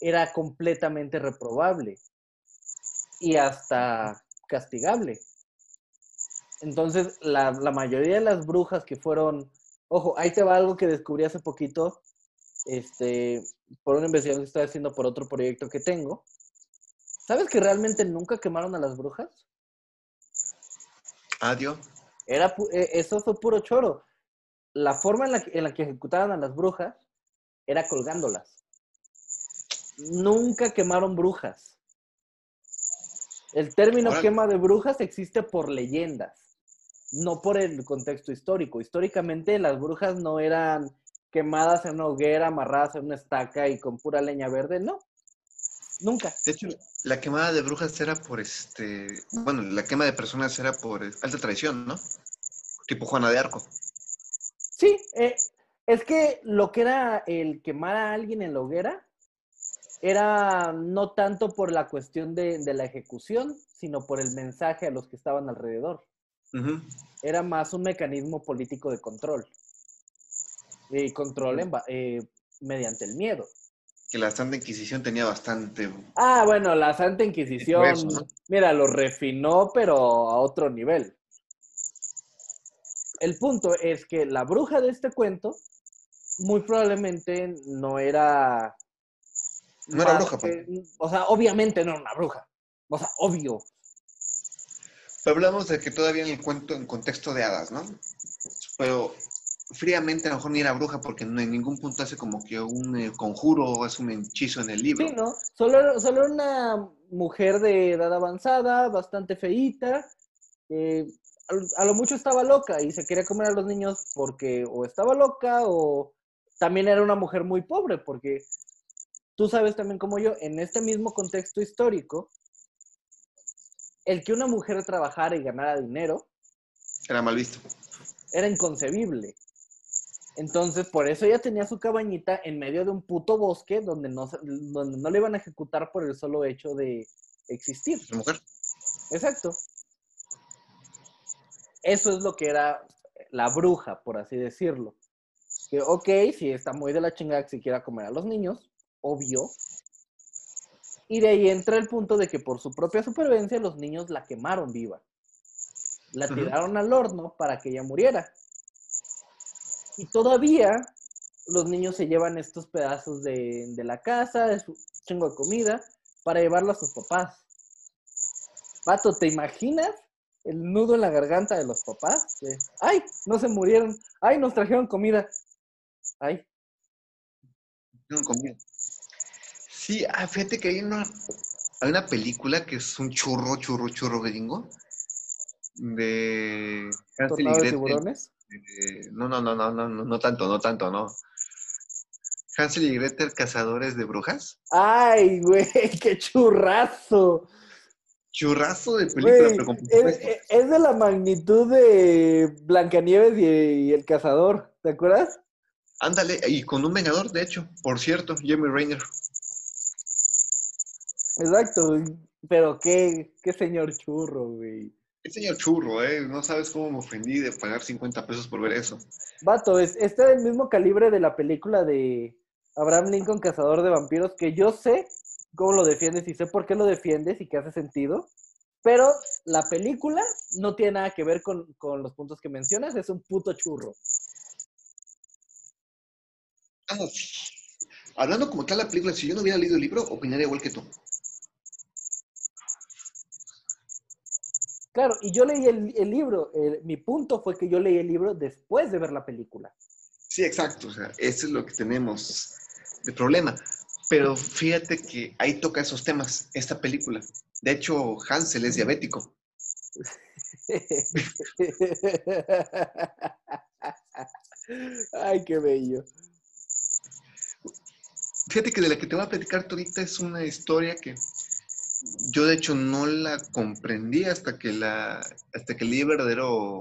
era completamente reprobable y hasta castigable. Entonces, la, la mayoría de las brujas que fueron, ojo, ahí te va algo que descubrí hace poquito, este, por una investigación que estoy haciendo por otro proyecto que tengo. ¿Sabes que realmente nunca quemaron a las brujas? Adiós. Era, pu- eh, eso fue puro choro. La forma en la, que, en la que ejecutaban a las brujas era colgándolas. Nunca quemaron brujas. El término quema de brujas existe por leyendas, no por el contexto histórico. Históricamente las brujas no eran quemadas en una hoguera, amarradas en una estaca y con pura leña verde, no. Nunca. De hecho, la quemada de brujas era por este. Bueno, la quema de personas era por alta traición, ¿no? Tipo Juana de Arco. Sí, eh, es que lo que era el quemar a alguien en la hoguera era no tanto por la cuestión de, de la ejecución, sino por el mensaje a los que estaban alrededor. Era más un mecanismo político de control. Y control en eh, mediante el miedo. Que la Santa Inquisición tenía bastante. Ah, bueno, la Santa Inquisición, mira, lo refinó, pero a otro nivel. El punto es que la bruja de este cuento muy probablemente no era... No era bruja, pues. que- o sea, obviamente no era una bruja. O sea, obvio. Pero hablamos de que todavía en el cuento en contexto de hadas, ¿no? Pero fríamente a lo mejor ni era bruja porque no en ningún punto hace como que un eh, conjuro o es un hechizo en el libro. Sí, ¿no? Solo, era- solo una mujer de edad avanzada, bastante feíta, que a, a lo mucho estaba loca y se quería comer a los niños porque o estaba loca o también era una mujer muy pobre, porque tú sabes también como yo, en este mismo contexto histórico, el que una mujer trabajara y ganara dinero Era mal visto. era inconcebible. Entonces, por eso ella tenía su cabañita en medio de un puto bosque donde no, donde no le iban a ejecutar por el solo hecho de existir. La mujer. Exacto. Eso es lo que era la bruja, por así decirlo. Que, ok, si está muy de la chingada que se quiera comer a los niños, obvio. Y de ahí entra el punto de que por su propia supervivencia los niños la quemaron viva. La tiraron al horno para que ella muriera. Y todavía los niños se llevan estos pedazos de, de la casa, de su chingo de comida, para llevarlo a sus papás. Pato, ¿te imaginas el nudo en la garganta de los papás? De, ¡Ay! No se murieron. ¡Ay! Nos trajeron comida. ¡Ay! No, comida. Sí, ah, fíjate que hay una, hay una película que es un churro, churro, churro gringo. De Hansel y ¿Tornado de Gretel. tiburones? Eh, no, no, no, no, no, no, no tanto, no tanto, no. Hansel y Gretel, cazadores de brujas. ¡Ay, güey! ¡Qué churrazo! Churrazo de película, Güey, pero es, es- de la magnitud de Blancanieves y, y el cazador. ¿Te acuerdas? Ándale, y con un vengador, de hecho, por cierto, Jeremy Rainer. Exacto. Pero qué, qué señor churro, güey. El señor churro, ¿eh? No sabes cómo me ofendí de pagar 50 pesos por ver eso. Vato, es, está del mismo calibre de la película de Abraham Lincoln, Cazador de Vampiros, que yo sé cómo lo defiendes y sé por qué lo defiendes y que hace sentido, pero la película no tiene nada que ver con, con los puntos que mencionas, es un puto churro. Ah, hablando como tal la película, si yo no hubiera leído el libro, opinaría igual que tú. Claro, y yo leí el, el libro, mi punto fue que yo leí el libro después de ver la película. Sí, exacto. O sea, eso es lo que tenemos de problema. Pero fíjate que ahí toca esos temas, esta película. De hecho, Hansel es diabético. Ay, qué bello. Fíjate que de la que te voy a platicar ahorita es una historia que yo de hecho no la comprendí hasta que la hasta que leí verdadero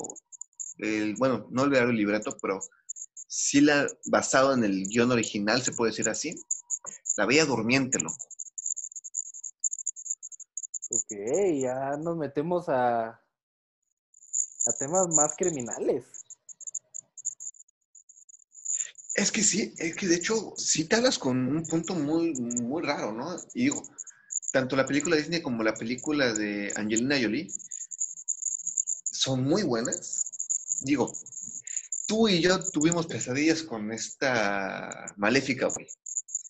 el, bueno, no el verdadero libreto, pero sí la basado en el guion original, se puede decir así. La veía durmiente, loco. Ok, ya nos metemos a, a temas más criminales. Es que sí, es que de hecho sí te hablas con un punto muy, muy raro, ¿no? Y digo, tanto la película de Disney como la película de Angelina Jolie son muy buenas. Digo, tú y yo tuvimos pesadillas con esta maléfica, güey.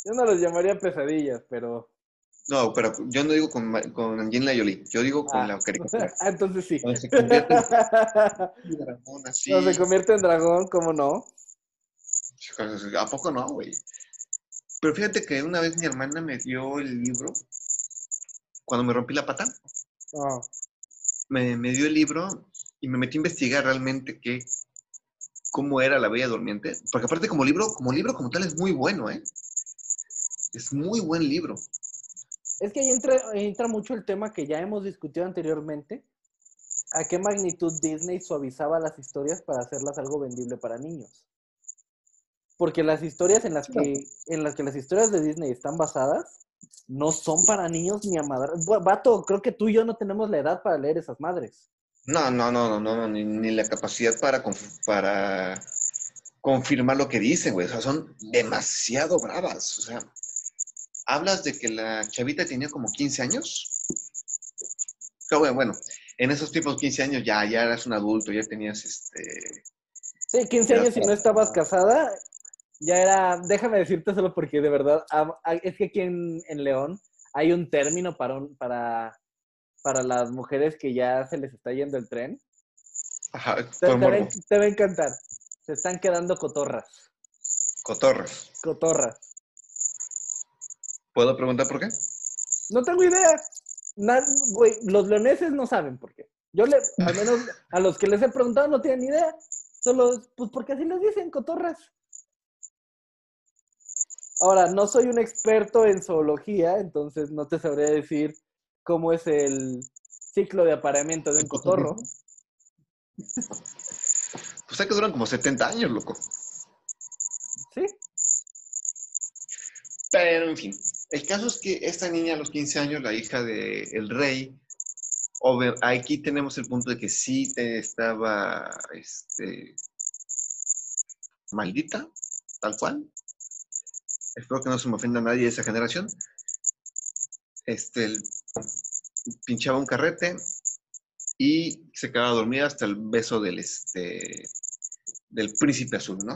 Yo no los llamaría pesadillas, pero... No, pero yo no digo con, con Angelina Jolie, yo digo con Ah. la caricatura. Ah, entonces sí. Cuando se convierte en dragón así. No se convierte en dragón, ¿cómo no? ¿A poco no, güey? Pero fíjate que una vez mi hermana me dio el libro cuando me rompí la pata. Ah, Me, me dio el libro y me metí a investigar realmente qué, cómo era la Bella Durmiente. Porque aparte como libro, como libro como tal es muy bueno, ¿eh? Es muy buen libro. Es que ahí entra, entra mucho el tema que ya hemos discutido anteriormente. ¿A qué magnitud Disney suavizaba las historias para hacerlas algo vendible para niños? Porque las historias en las que, en las que las historias de Disney están basadas no son para niños ni a madre. Bu- Vato, creo que tú y yo no tenemos la edad para leer esas madres. No, no, no, no, no, no, ni, ni la capacidad para, para confirmar lo que dicen, güey. O sea, son demasiado bravas. O sea, hablas de que la chavita tenía como 15 años. Pero bueno, bueno, en esos tipos 15 años ya, ya eras un adulto, ya tenías este. Sí, 15 Ya años y no estabas casada, ya era, déjame decirte solo porque de verdad, es que aquí en, en León hay un término para, un- para, para las mujeres que ya se les está yendo el tren. Ajá, Te, va, a- te va a encantar. Se están quedando cotorras. Cotorras. Cotorras. ¿Puedo preguntar por qué? No tengo idea. Los leoneses no saben por qué. Yo le, al menos a los que les he preguntado no tienen idea. Solo, pues porque así les dicen, cotorras. Ahora, no soy un experto en zoología, entonces no te sabría decir cómo es el ciclo de apareamiento de un cotorro. Pues hay que duran como 70 años, loco. ¿Sí? Pero, en fin, el caso es que esta niña a los 15 años, la hija del rey, obvio- aquí tenemos el punto de que sí te estaba este, maldita, tal cual. Espero que no se me ofenda a nadie de esa generación. Este, pinchaba un carrete y se quedaba dormida hasta el beso del, este, del príncipe azul, ¿no?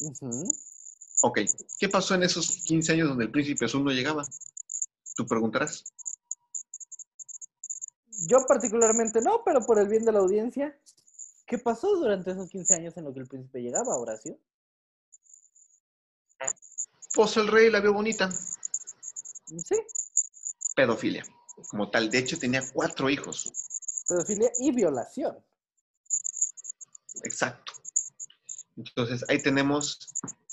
Ujú. Ok, ¿qué pasó en esos 15 años donde el príncipe azul no llegaba? Tú preguntarás. Yo particularmente no, pero por el bien de la audiencia, ¿qué pasó durante esos 15 años en lo que el príncipe llegaba, Horacio? Pues el rey la vio bonita, Sí, pedofilia, como tal. De hecho, tenía cuatro hijos. pedofilia y violación. Exacto. Entonces, ahí tenemos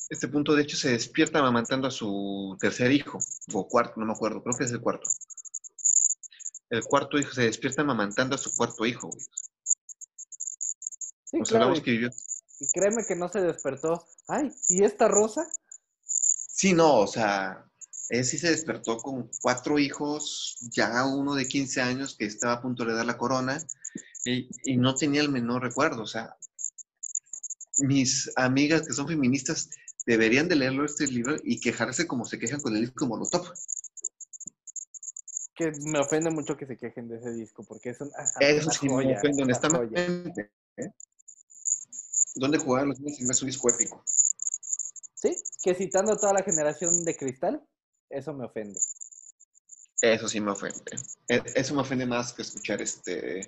este punto. De hecho, se despierta amamantando a su tercer hijo, o cuarto, no me acuerdo, creo que es el cuarto. El cuarto hijo se despierta amamantando a su cuarto hijo. güey. Sí, Nos claro. que vivió. y créeme que no se despertó. Ay, ¿y esta rosa? Sí, no, o sea, él sí se despertó con cuatro hijos, ya uno de 15 años que estaba a punto de dar la corona y, y no tenía el menor recuerdo. O sea, mis amigas que son feministas deberían de leerlo este libro y quejarse como se quejan con el disco Molotov. Que me ofende mucho que se quejen de ese disco, porque es, un, es Eso sí me ofende honestamente. ¿eh? ¿Dónde jugaban los niños? Es un disco épico. Sí, que citando a toda la generación de cristal, eso me ofende. Eso sí me ofende. E- Eso me ofende más que escuchar este.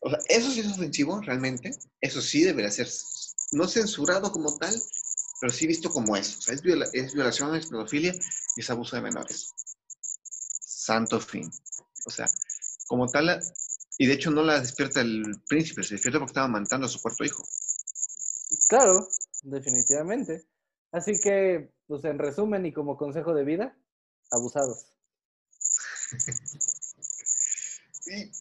O sea, eso sí es ofensivo, realmente. Eso sí debería ser no censurado como tal, pero sí visto como eso. O sea, es, viola- es violación, es pedofilia y es abuso de menores. Santo fin. O sea, como tal, y de hecho no la despierta el príncipe, se despierta porque estaba amantando a su cuarto hijo. Claro, definitivamente. Así que, pues en resumen y como consejo de vida, abusados. Y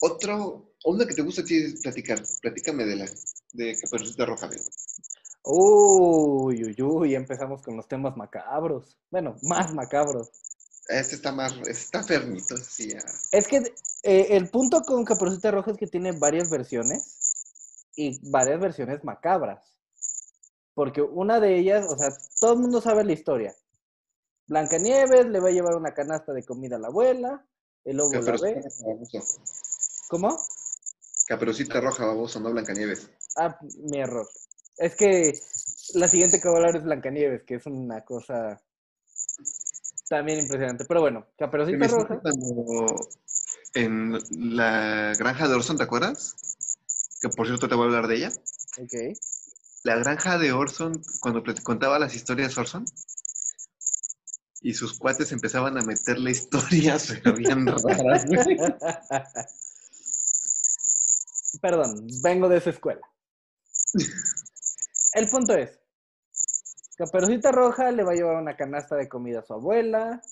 otro, onda que te gusta a ti platicar, platícame de la de Caperucita Roja. amigo. Uy, uy, uy, empezamos con los temas macabros. Bueno, más macabros. Este está más, está fermito, sí, ya. Es que eh, el punto con Caperucita Roja es que tiene varias versiones y varias versiones macabras. Porque una de ellas, o sea, todo el mundo sabe la historia. Blancanieves le va a llevar una canasta de comida a la abuela, el lobo la ve. ¿Cómo? Caperucita Roja, baboso, no Blancanieves. Ah, mi error. Es que la siguiente que voy a hablar es Blancanieves, que es una cosa también impresionante. Pero bueno, Caperucita Me Roja. cuando en la granja de Orson, ¿te acuerdas? Que por cierto te voy a hablar de ella. Ok. La granja de Orson, cuando contaba las historias Orson, y sus cuates empezaban a meterle historias, raras. Perdón, vengo de esa escuela. El punto es, Caperucita Roja le va a llevar una canasta de comida a su abuela.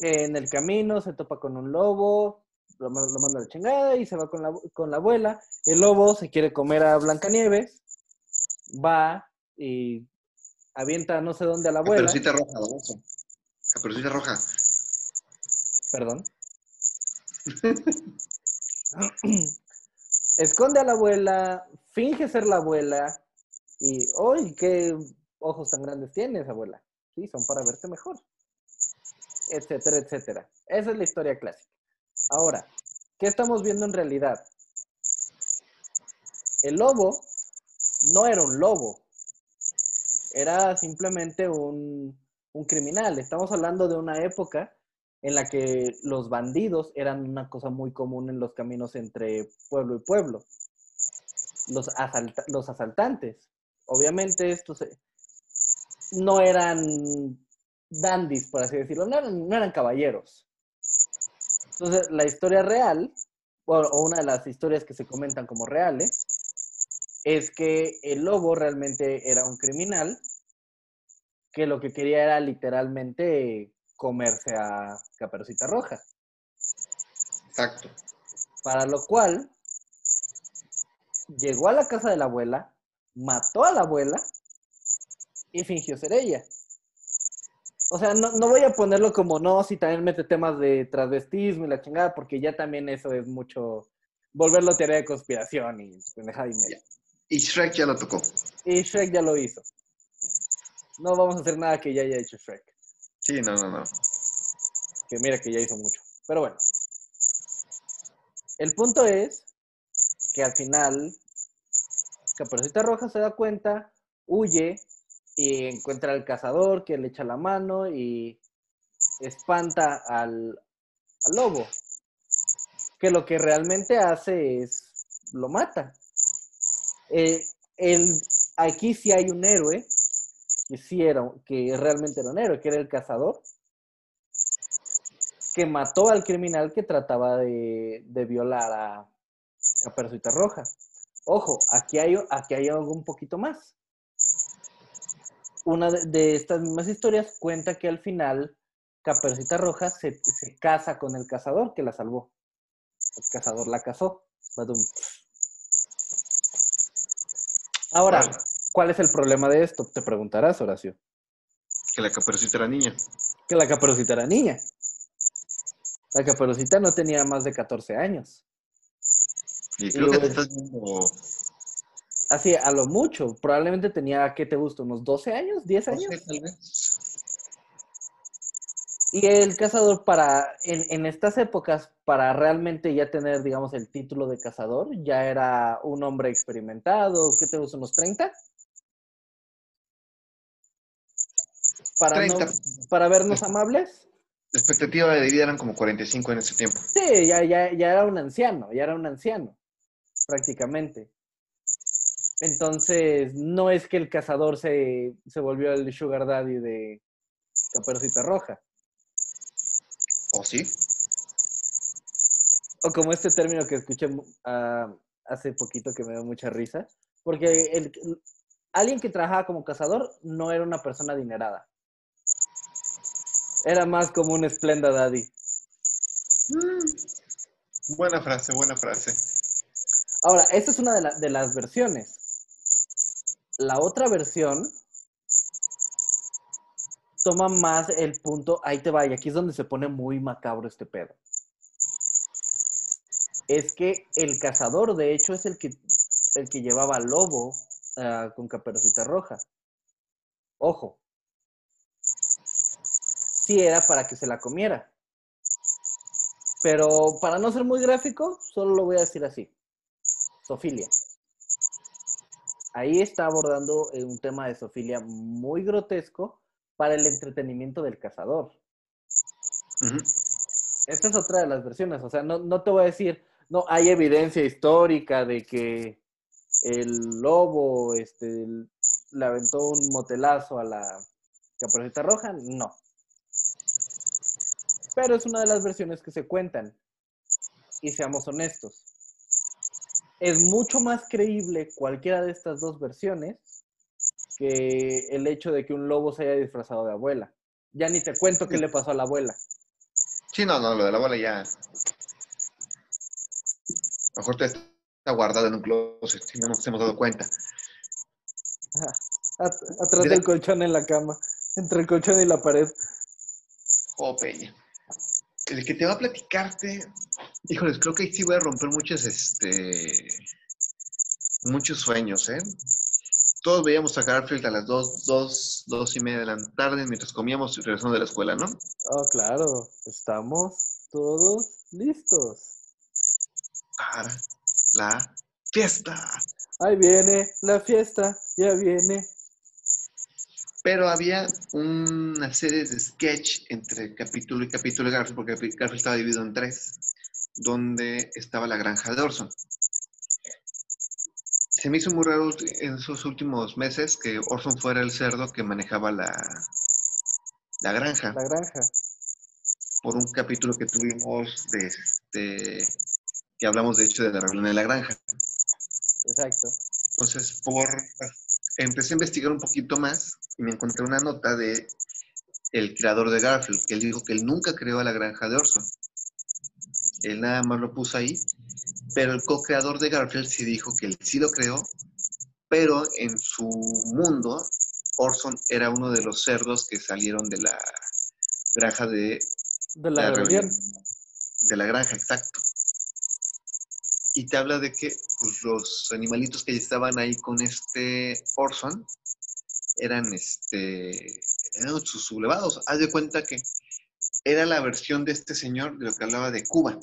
En el camino se topa con un lobo, lo manda a la chingada y se va con la, con la abuela. El lobo se quiere comer a Blancanieves, va y avienta no sé dónde a la abuela. Caperucita roja, Orson. Caperucita roja. Perdón. Esconde a la abuela, finge ser la abuela y, ¡ay, qué ojos tan grandes tienes, abuela! Sí, son para verte mejor. Etcétera, etcétera. Esa es la historia clásica. Ahora, ¿qué estamos viendo en realidad? El lobo no era un lobo, era simplemente un, un criminal. Estamos hablando de una época en la que los bandidos eran una cosa muy común en los caminos entre pueblo y pueblo. Los, asalta- los asaltantes. Obviamente estos eh, no eran dandies, por así decirlo, no eran, no eran caballeros. Entonces, la historia real, o una de las historias que se comentan como reales, es que el lobo realmente era un criminal que lo que quería era literalmente comerse a Caperucita Roja. Exacto. Para lo cual llegó a la casa de la abuela, mató a la abuela y fingió ser ella. O sea, no, no voy a ponerlo como no, si también mete temas de transvestismo y la chingada, porque ya también eso es mucho volverlo teoría de conspiración y pendejada y media. Y Shrek ya lo tocó. Y Shrek ya lo hizo. No vamos a hacer nada que ya haya hecho Shrek. Sí, no, no, no. que mira que ya hizo mucho. Pero bueno. El punto es que al final Caperucita Roja se da cuenta, huye y encuentra al cazador que le echa la mano y espanta al, al lobo. Que lo que realmente hace es lo mata. Eh, el- aquí sí hay un héroe que sí era, que realmente era un héroe, que era el cazador que mató al criminal que trataba de, de violar a Caperucita Roja. Ojo, aquí hay, aquí hay algo un poquito más. Una de, estas mismas historias cuenta que al final Caperucita Roja se, se casa con el cazador que la salvó. El cazador la cazó. Ahora, Vale. ¿cuál es el problema de esto? Te preguntarás, Horacio. Que la caperucita era niña. Que la Caperucita era niña. La Caperucita no tenía más de 14 años. Y creo que luego- te estás viendo. Así, a lo mucho. Probablemente tenía, ¿qué te gusta? ¿Unos 12 años? ¿10 No años? tal vez. Y el cazador para, en, en estas épocas, para realmente ya tener, digamos, el título de cazador, ya era un hombre experimentado, ¿qué te gusta? ¿Unos 30? Para, no- 30. para vernos amables. La expectativa de vida eran como 45 en ese tiempo. Sí, ya, ya, ya era un anciano, ya era un anciano, prácticamente. Entonces, no es que el cazador se, se volvió el sugar daddy de Caperucita Roja. ¿O sí? O como este término que escuché ah, hace poquito que me dio mucha risa. Porque el, alguien que trabajaba como cazador no era una persona adinerada. Era más como un Splenda Daddy. Buena frase, buena frase. Ahora, esta es una de, la- de las versiones. La otra versión toma más el punto, ahí te va, y aquí es donde se pone muy macabro este pedo. Es que el cazador, de hecho, es el que, el que llevaba al lobo ah, con caperucita roja. Ojo. Sí era para que se la comiera. Pero para no ser muy gráfico, solo lo voy a decir así. Sofilia. ahí está abordando eh, un tema de zoofilia muy grotesco para el entretenimiento del cazador. Esta es otra de las versiones, o sea, no, no te voy a decir, no, hay evidencia histórica de que el lobo este, le aventó un motelazo a la caperucita roja, no. Pero es una de las versiones que se cuentan. Y seamos honestos, es mucho más creíble cualquiera de estas dos versiones que el hecho de que un lobo se haya disfrazado de abuela. Ya ni te cuento qué le pasó a la abuela. Sí, no, no, lo de la bola ya. A lo mejor te está guardado en un closet y no nos hemos dado cuenta. Ajá. At- atrás Mira. del colchón en la cama, entre el colchón y la pared. Oh, Peña. El que te va a platicarte, híjoles, creo que ahí sí voy a romper muchos, este, muchos sueños, ¿eh? Todos veíamos a Garfield a las dos, dos, dos y media de la tarde mientras comíamos y regresando de la escuela, ¿no? Oh, claro, estamos todos listos. Para la fiesta. Ahí viene la fiesta, ya viene. Pero había una serie de sketch entre capítulo y capítulo de Garfield, porque Garfield estaba dividido en tres, donde estaba la granja de Orson. Se me hizo muy raro en esos últimos meses que Orson fuera el cerdo que manejaba la, la granja, La granja. por un capítulo que tuvimos de este, que hablamos de hecho de la rebelión de la granja. Exacto. Entonces, por empecé a investigar un poquito más y me encontré una nota de el creador de Garfield, que él dijo que él nunca creó a la granja de Orson. Él nada más lo puso ahí, pero el co-creador de Garfield sí dijo que él sí lo creó, pero en su mundo, Orson era uno de los cerdos que salieron de la granja de De la, rebelión. de la granja, exacto. Y te habla de que pues, los animalitos que estaban ahí con este Orson eran este eran sus sublevados. Haz de cuenta que era la versión de este señor de lo que hablaba de Cuba.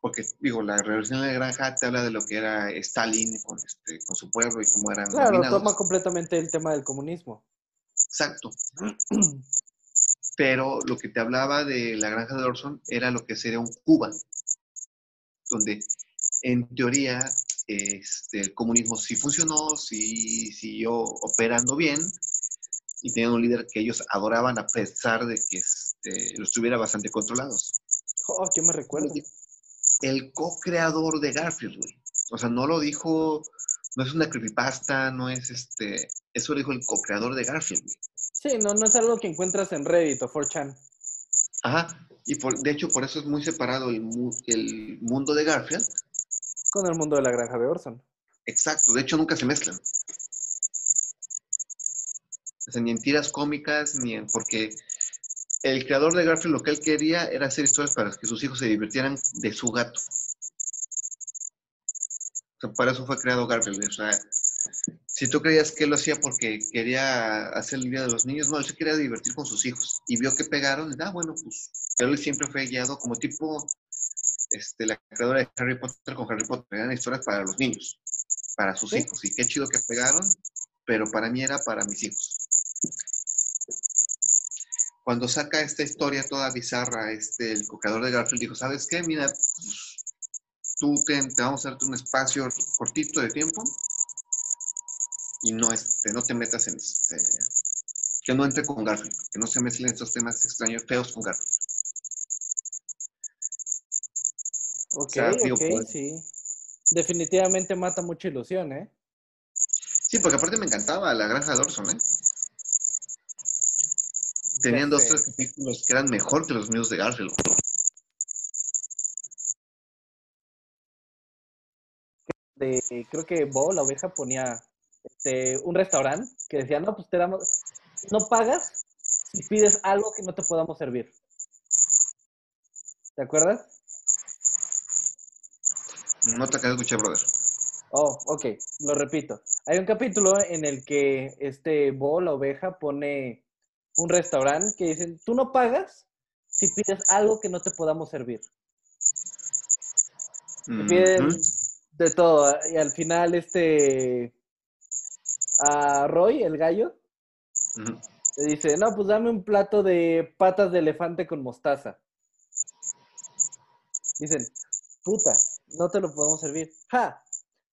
Porque, digo, la revolución de la granja te habla de lo que era Stalin con, este, con su pueblo y cómo eran Claro, dominados. toma completamente el tema del comunismo. Exacto. Pero lo que te hablaba de la granja de Orson era lo que sería un Cuba, donde en teoría este, el comunismo sí funcionó, sí siguió operando bien y tenían un líder que ellos adoraban a pesar de que este, los tuviera bastante controlados. Oh, ¿qué me recuerda? El co-creador de Garfield, güey. O sea, no lo dijo, no es una creepypasta, no es este, eso lo dijo el co-creador de Garfield, güey. Sí, no, no es algo que encuentras en Reddit o 4chan. Ajá, y por, de hecho por eso es muy separado el, mu- el mundo de Garfield. Con el mundo de la granja de Orson. Exacto, de hecho nunca se mezclan. O sea, ni en tiras cómicas, ni en... porque el creador de Garfield lo que él quería era hacer historias para que sus hijos se divirtieran de su gato. O sea, para eso fue creado Garfield. O sea, si tú creías que él lo hacía porque quería hacer el Día de los Niños, no, él se quería divertir con sus hijos. Y vio que pegaron, y ah, bueno, pues, pero él siempre fue guiado como tipo, este, la creadora de Harry Potter con Harry Potter, eran historias para los niños, para sus Sí. hijos. Y qué chido que pegaron, pero para mí era para mis hijos. Cuando saca esta historia toda bizarra, este, el co-creador de Garfield dijo, ¿sabes qué? Mira, tú te, te vamos a darte un espacio cortito de tiempo y no, este, no te metas en este, que no entre con Garfield, que no se mezclen estos temas extraños, feos con Garfield. Ok, sea, digo, ok, pues- sí. Definitivamente mata mucha ilusión, ¿eh? Sí, porque aparte me encantaba la granja de Orson, ¿eh? Tenían dos, tres capítulos que eran mejor que los míos de Garfield. de, creo que Bo, la oveja, ponía este, un restaurante que decía, no, pues te damos, no pagas si pides algo que no te podamos servir. ¿Te acuerdas? No te acabo de escuchar, brother. Oh, ok, lo repito. Hay un capítulo en el que este Bo, la oveja, pone un restaurante que dicen, tú no pagas si pides algo que no te podamos servir. Te piden. De todo. Y al final, este. A Roy, el gallo, le dice: No, pues dame un plato de patas de elefante con mostaza. Dicen: Puta, no te lo podemos servir. ¡Ja!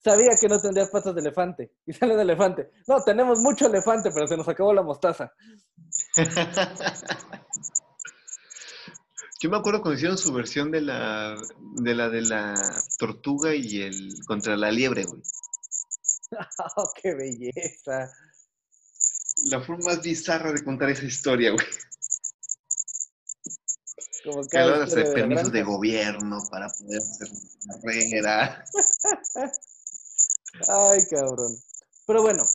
Sabía que no tendrías patas de elefante. Y sale el elefante. No, tenemos mucho elefante, pero se nos acabó la mostaza. Yo me acuerdo cuando hicieron su versión de la de la de la tortuga y el contra la liebre, güey. ¡Oh, qué belleza! La forma más bizarra de contar esa historia, güey. Como Que de permisos de gobierno para poder hacer una carrera. Ay, cabrón. Pero bueno,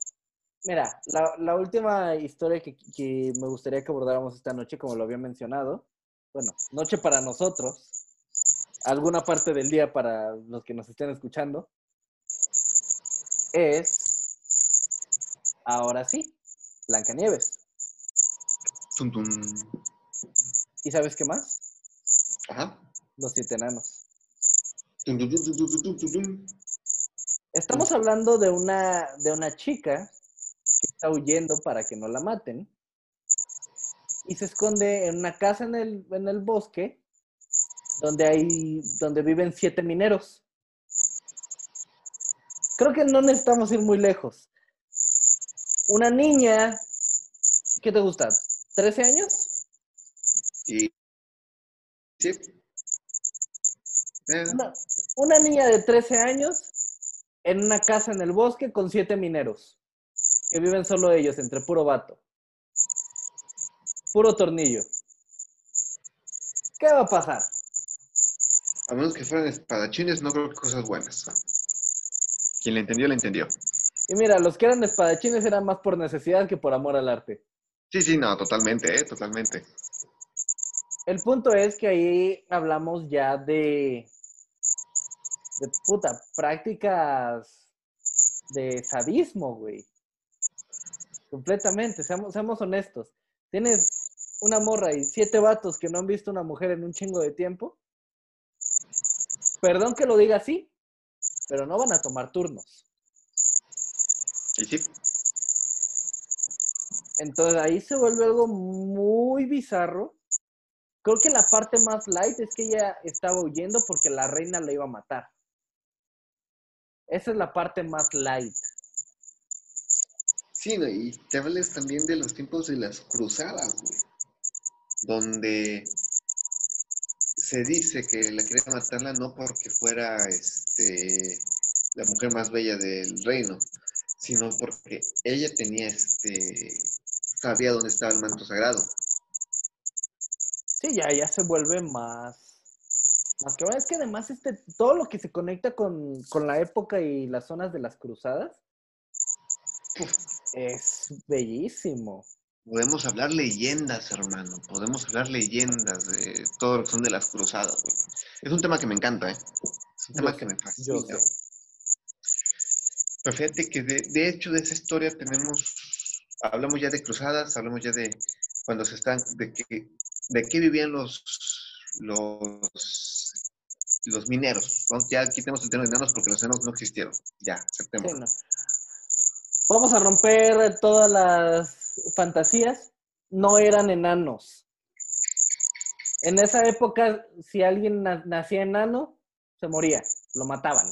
mira, la, la última historia que, que me gustaría que abordáramos esta noche, como lo había mencionado, bueno, noche para nosotros, alguna parte del día para los que nos estén escuchando, es, ahora sí, Blancanieves. Tum, tum. ¿Y sabes qué más? Ajá. Los siete enanos. Tum, tum, tum, tum, tum, tum, tum, tum. Estamos hablando de una, de una chica está huyendo para que no la maten y se esconde en una casa en el, en el bosque donde hay donde viven siete mineros. Creo que no necesitamos ir muy lejos. Una niña, ¿qué te gusta? ¿13 años? Y sí. Eh, Una, una niña de 13 años en una casa en el bosque con siete mineros que viven solo ellos, entre puro vato. Puro tornillo. ¿Qué va a pasar? a menos que fueran espadachines, no creo que cosas buenas. Quien le entendió, le entendió. Y mira, los que eran espadachines eran más por necesidad que por amor al arte. Sí, sí, no, totalmente, ¿eh? Totalmente. El punto es que ahí hablamos ya de, de puta, prácticas de sadismo, güey. Completamente, seamos, seamos honestos. Tienes una morra y siete vatos que no han visto una mujer en un chingo de tiempo. Perdón que lo diga así, pero no van a tomar turnos. Y sí. Entonces ahí se vuelve algo muy bizarro. Creo que la parte más light es que ella estaba huyendo porque la reina la iba a matar. Esa es la parte más light. Sí, no, y te hables también de los tiempos de las cruzadas, güey. Donde se dice que la quería matarla no porque fuera este la mujer más bella del reino, sino porque ella tenía este sabía dónde estaba el manto sagrado. Sí, ya, ya se vuelve más. Más que es que además este, todo lo que se conecta con, con la época y las zonas de las cruzadas es bellísimo. Podemos hablar leyendas, hermano. Podemos hablar leyendas de todo lo que son de las cruzadas, güey. Es un tema que me encanta, ¿eh? Es un tema Yo que me fascina. Pero fíjate que de, de hecho de esa historia tenemos, hablamos ya de cruzadas, hablamos ya de cuando se están, de que, de qué vivían los, los, los mineros. ¿no? Ya quitemos el tema de enanos porque los enanos no existieron. Ya, Sí, aceptemos. no. Vamos a romper todas las fantasías. No eran enanos. En esa época, si alguien na- nacía enano, se moría, lo mataban.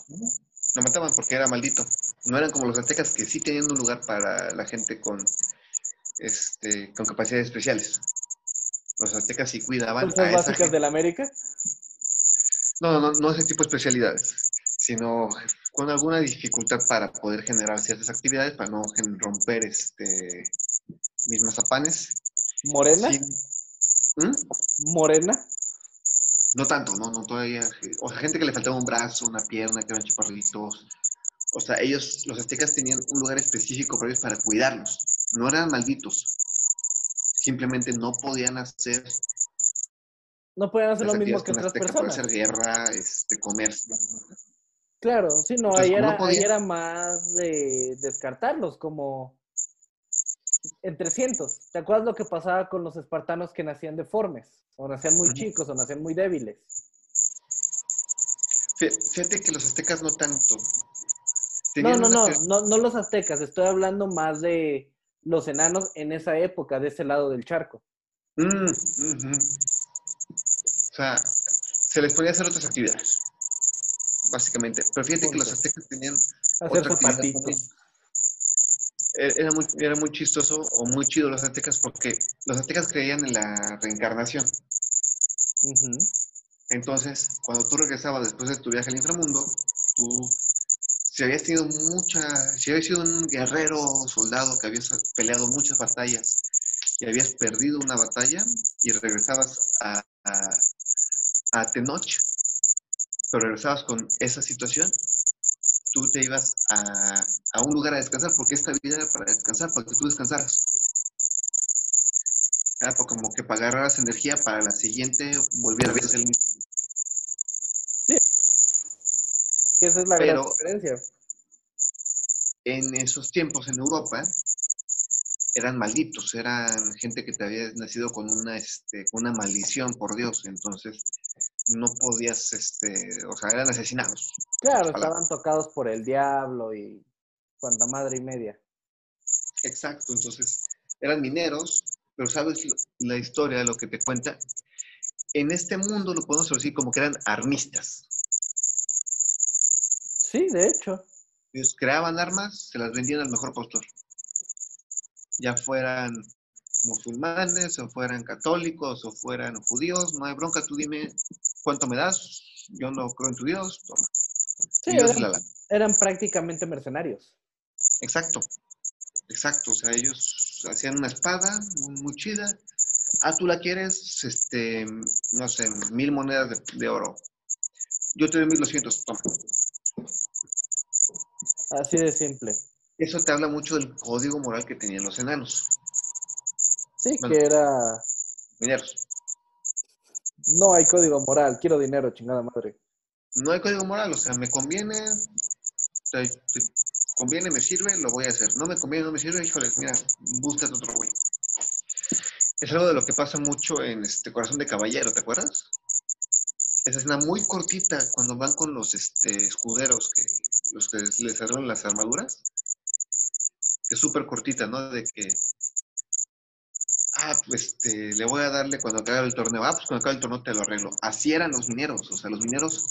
Lo mataban porque era maldito. No eran como los aztecas que sí tenían un lugar para la gente con, este, con capacidades especiales. Los aztecas sí cuidaban Fuerzas básicas de la América. No, no, no, no ese tipo de especialidades, sino con alguna dificultad para poder generar ciertas actividades, para no romper este, mis mazapanes. Morena, Sí. ¿Mm? morena. No tanto, no, no todavía. O sea, gente que le faltaba un brazo, una pierna, que eran chaparritos. O sea, ellos, los aztecas tenían un lugar específico para ellos para cuidarlos. No eran malditos. Simplemente no podían hacer No podían hacer lo mismo que otras personas. hacer guerra, este, comercio. Claro, sí, no, Entonces, ahí no era, ahí era más de descartarlos, como en 300. ¿Te acuerdas lo que pasaba con los espartanos que nacían deformes? O nacían muy chicos, o nacían muy débiles. Fíjate que los aztecas no tanto. No, no, no, no, no los aztecas, estoy hablando más de los enanos en esa época, de ese lado del charco. Mm, o sea, se les podía hacer otras actividades, básicamente. Pero fíjate que los aztecas tenían hacer zapatitos. E-, era muy, era muy chistoso o muy chido los aztecas porque los aztecas creían en la reencarnación. Entonces, cuando tú regresabas después de tu viaje al inframundo, tú, si habías tenido mucha, si habías sido un guerrero soldado que habías peleado muchas batallas y habías perdido una batalla y regresabas a, a, a Tenoch, pero regresabas con esa situación, tú te ibas a, a, un lugar a descansar, porque esta vida era para descansar, para que tú descansaras. Era como que pagaras energía para la siguiente, volvieras a ser el mismo. Sí. Esa es la gran diferencia. En esos tiempos en Europa, eran malditos, eran gente que te había nacido con una, este, con una maldición por Dios, entonces no podías, este, o sea, eran asesinados. Claro, estaban tocados por el diablo y cuanta madre y media. Exacto, entonces eran mineros, pero sabes la historia de lo que te cuenta. En este mundo lo podemos decir como que eran armistas. Sí, de hecho. Ellos creaban armas, se las vendían al mejor postor ya fueran musulmanes o fueran católicos o fueran judíos, no hay bronca, tú dime cuánto me das, yo no creo en tu Dios, toma. Sí, eran, eran, prácticamente mercenarios. Exacto, exacto, o sea, ellos hacían una espada muy, chida, ah, tú la quieres, este, no sé, mil monedas de, de oro, yo te doy mil doscientos, toma. Así de simple. Eso te habla mucho del código moral que tenían los enanos. Sí, que era... Mineros. No hay código moral, quiero dinero, chingada madre. No hay código moral, o sea, me conviene, te, conviene, me sirve, lo voy a hacer. No me conviene, no me sirve, híjole, mira, búscate otro güey. Es algo de lo que pasa mucho en este Corazón de Caballero, ¿te acuerdas? Esa escena muy cortita cuando van con los este, escuderos, que, los que les cerraron las armaduras que es súper cortita, ¿no? De que, ah, pues este, le voy a darle cuando acabe el torneo. Ah, pues cuando acabe el torneo te lo arreglo. Así eran los mineros, o sea, los mineros,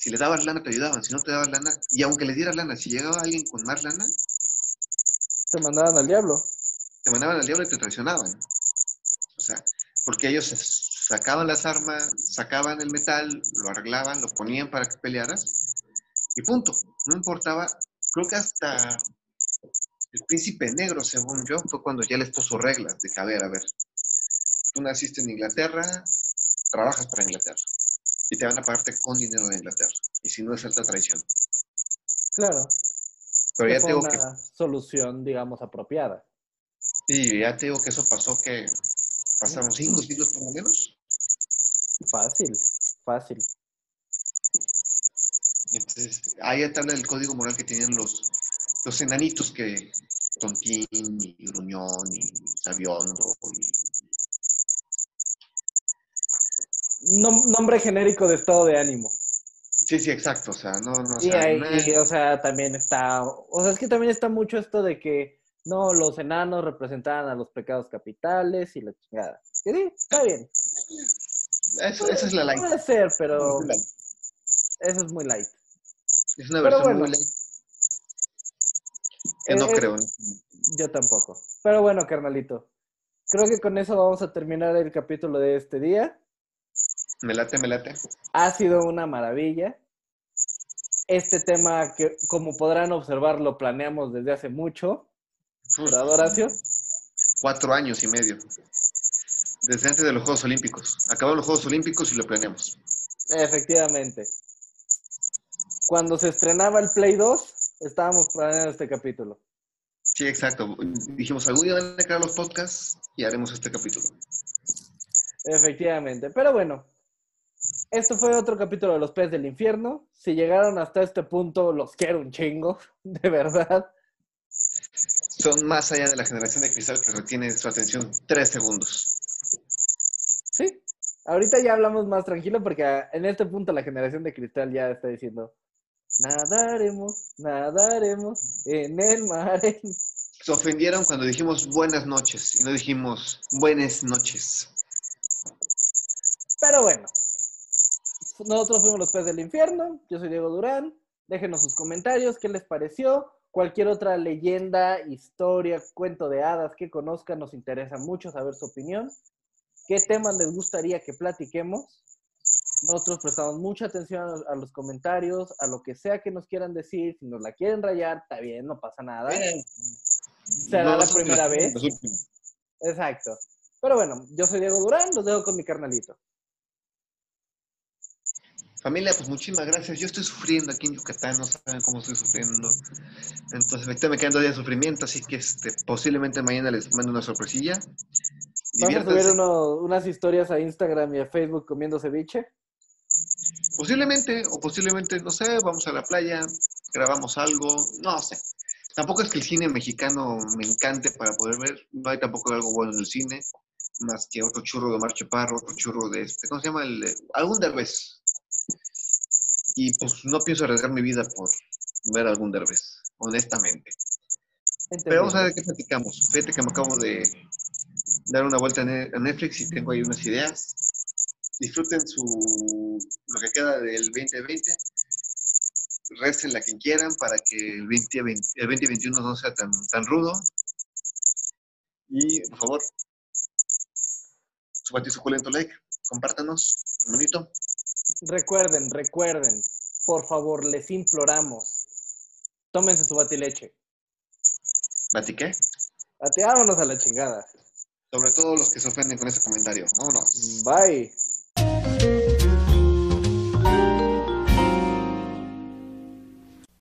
si le dabas lana te ayudaban, si no te dabas lana, y aunque le dieras lana, si llegaba alguien con más lana, te mandaban al diablo. Te mandaban al diablo y te traicionaban. O sea, porque ellos sacaban las armas, sacaban el metal, lo arreglaban, lo ponían para que pelearas, y punto. No importaba, creo que hasta el príncipe negro, según yo, fue cuando ya les puso reglas de que, a ver, a ver, tú naciste en Inglaterra, trabajas para Inglaterra y te van a pagarte con dinero de Inglaterra. Y si no es alta traición. Claro. Pero ya tengo una solución, digamos, apropiada. Sí, ya te digo que eso pasó que pasaron cinco siglos por lo menos. Fácil, fácil. Entonces, ahí está el código moral que tenían los, los enanitos que Tontín y Gruñón y Sabiondo nombre genérico de estado de ánimo. Sí, sí, exacto, o sea, no, no. Y, ahí, o sea, también está, o sea, es que también está mucho esto de que, no, los enanos representaban a los pecados capitales y la chingada. sí, está bien. Eso, esa es la light. Puede ser, pero eso es muy light. Es una versión muy light no eh, creo. Yo tampoco. Pero bueno, carnalito. Creo que con eso vamos a terminar el capítulo de este día. Me late, me late. Ha sido una maravilla. Este tema que, como podrán observar, lo planeamos desde hace mucho. Horacio? Cuatro años y medio. Desde antes de los Juegos Olímpicos. Acabaron los Juegos Olímpicos y lo planeamos. Efectivamente. Cuando se estrenaba el Play 2, estábamos planeando este capítulo. Sí, exacto. Dijimos, algún día van a crear los podcasts y haremos este capítulo. Efectivamente. Pero bueno, esto fue otro capítulo de Los Pez del Infierno. Si llegaron hasta este punto, los quiero un chingo, de verdad. Son más allá de la generación de cristal que retiene su atención tres segundos. Sí, Ahorita ya hablamos más tranquilo porque en este punto la generación de cristal ya está diciendo, nadaremos, nadaremos en el mar. Se ofendieron cuando dijimos buenas noches y no dijimos buenas noches. Pero bueno, nosotros fuimos los peces del infierno. Yo soy Diego Durán. Déjenos sus comentarios, qué les pareció. Cualquier otra leyenda, historia, cuento de hadas que conozcan, nos interesa mucho saber su opinión. ¿Qué temas les gustaría que platiquemos? Nosotros prestamos mucha atención a los comentarios, a lo que sea que nos quieran decir. Si nos la quieren rayar, está bien, no pasa nada. Será la primera vez. Exacto. Pero bueno, yo soy Diego Durán, los dejo con mi carnalito. Familia, pues muchísimas gracias. Yo estoy sufriendo aquí en Yucatán, no saben cómo estoy sufriendo. Entonces me estoy quedando días de sufrimiento, así que este, posiblemente mañana les mando una sorpresilla. ¿Vamos a subir unas historias a Instagram y a Facebook comiendo ceviche? Posiblemente, o posiblemente, no sé, vamos a la playa, grabamos algo, no sé. Tampoco es que el cine mexicano me encante para poder ver, no hay tampoco algo bueno en el cine, más que otro churro de Marche Parro, otro churro de este, ¿cómo se llama? El, algún derbez, y pues no pienso arriesgar mi vida por ver algún derbez, honestamente. Pero vamos a ver qué platicamos. Fíjate que me acabo de dar una vuelta a Netflix y tengo ahí unas ideas. Disfruten su, lo que queda del 2020. Resten la quien quieran para que el, 2020, el 2021 no sea tan, tan rudo. Y por favor, su suculento like, compártanos, bonito. Recuerden, recuerden, por favor, les imploramos, tómense su batileche. ¿Bati qué? Bateámonos a la chingada. Sobre todo los que se ofenden con ese comentario. Vámonos. Bye.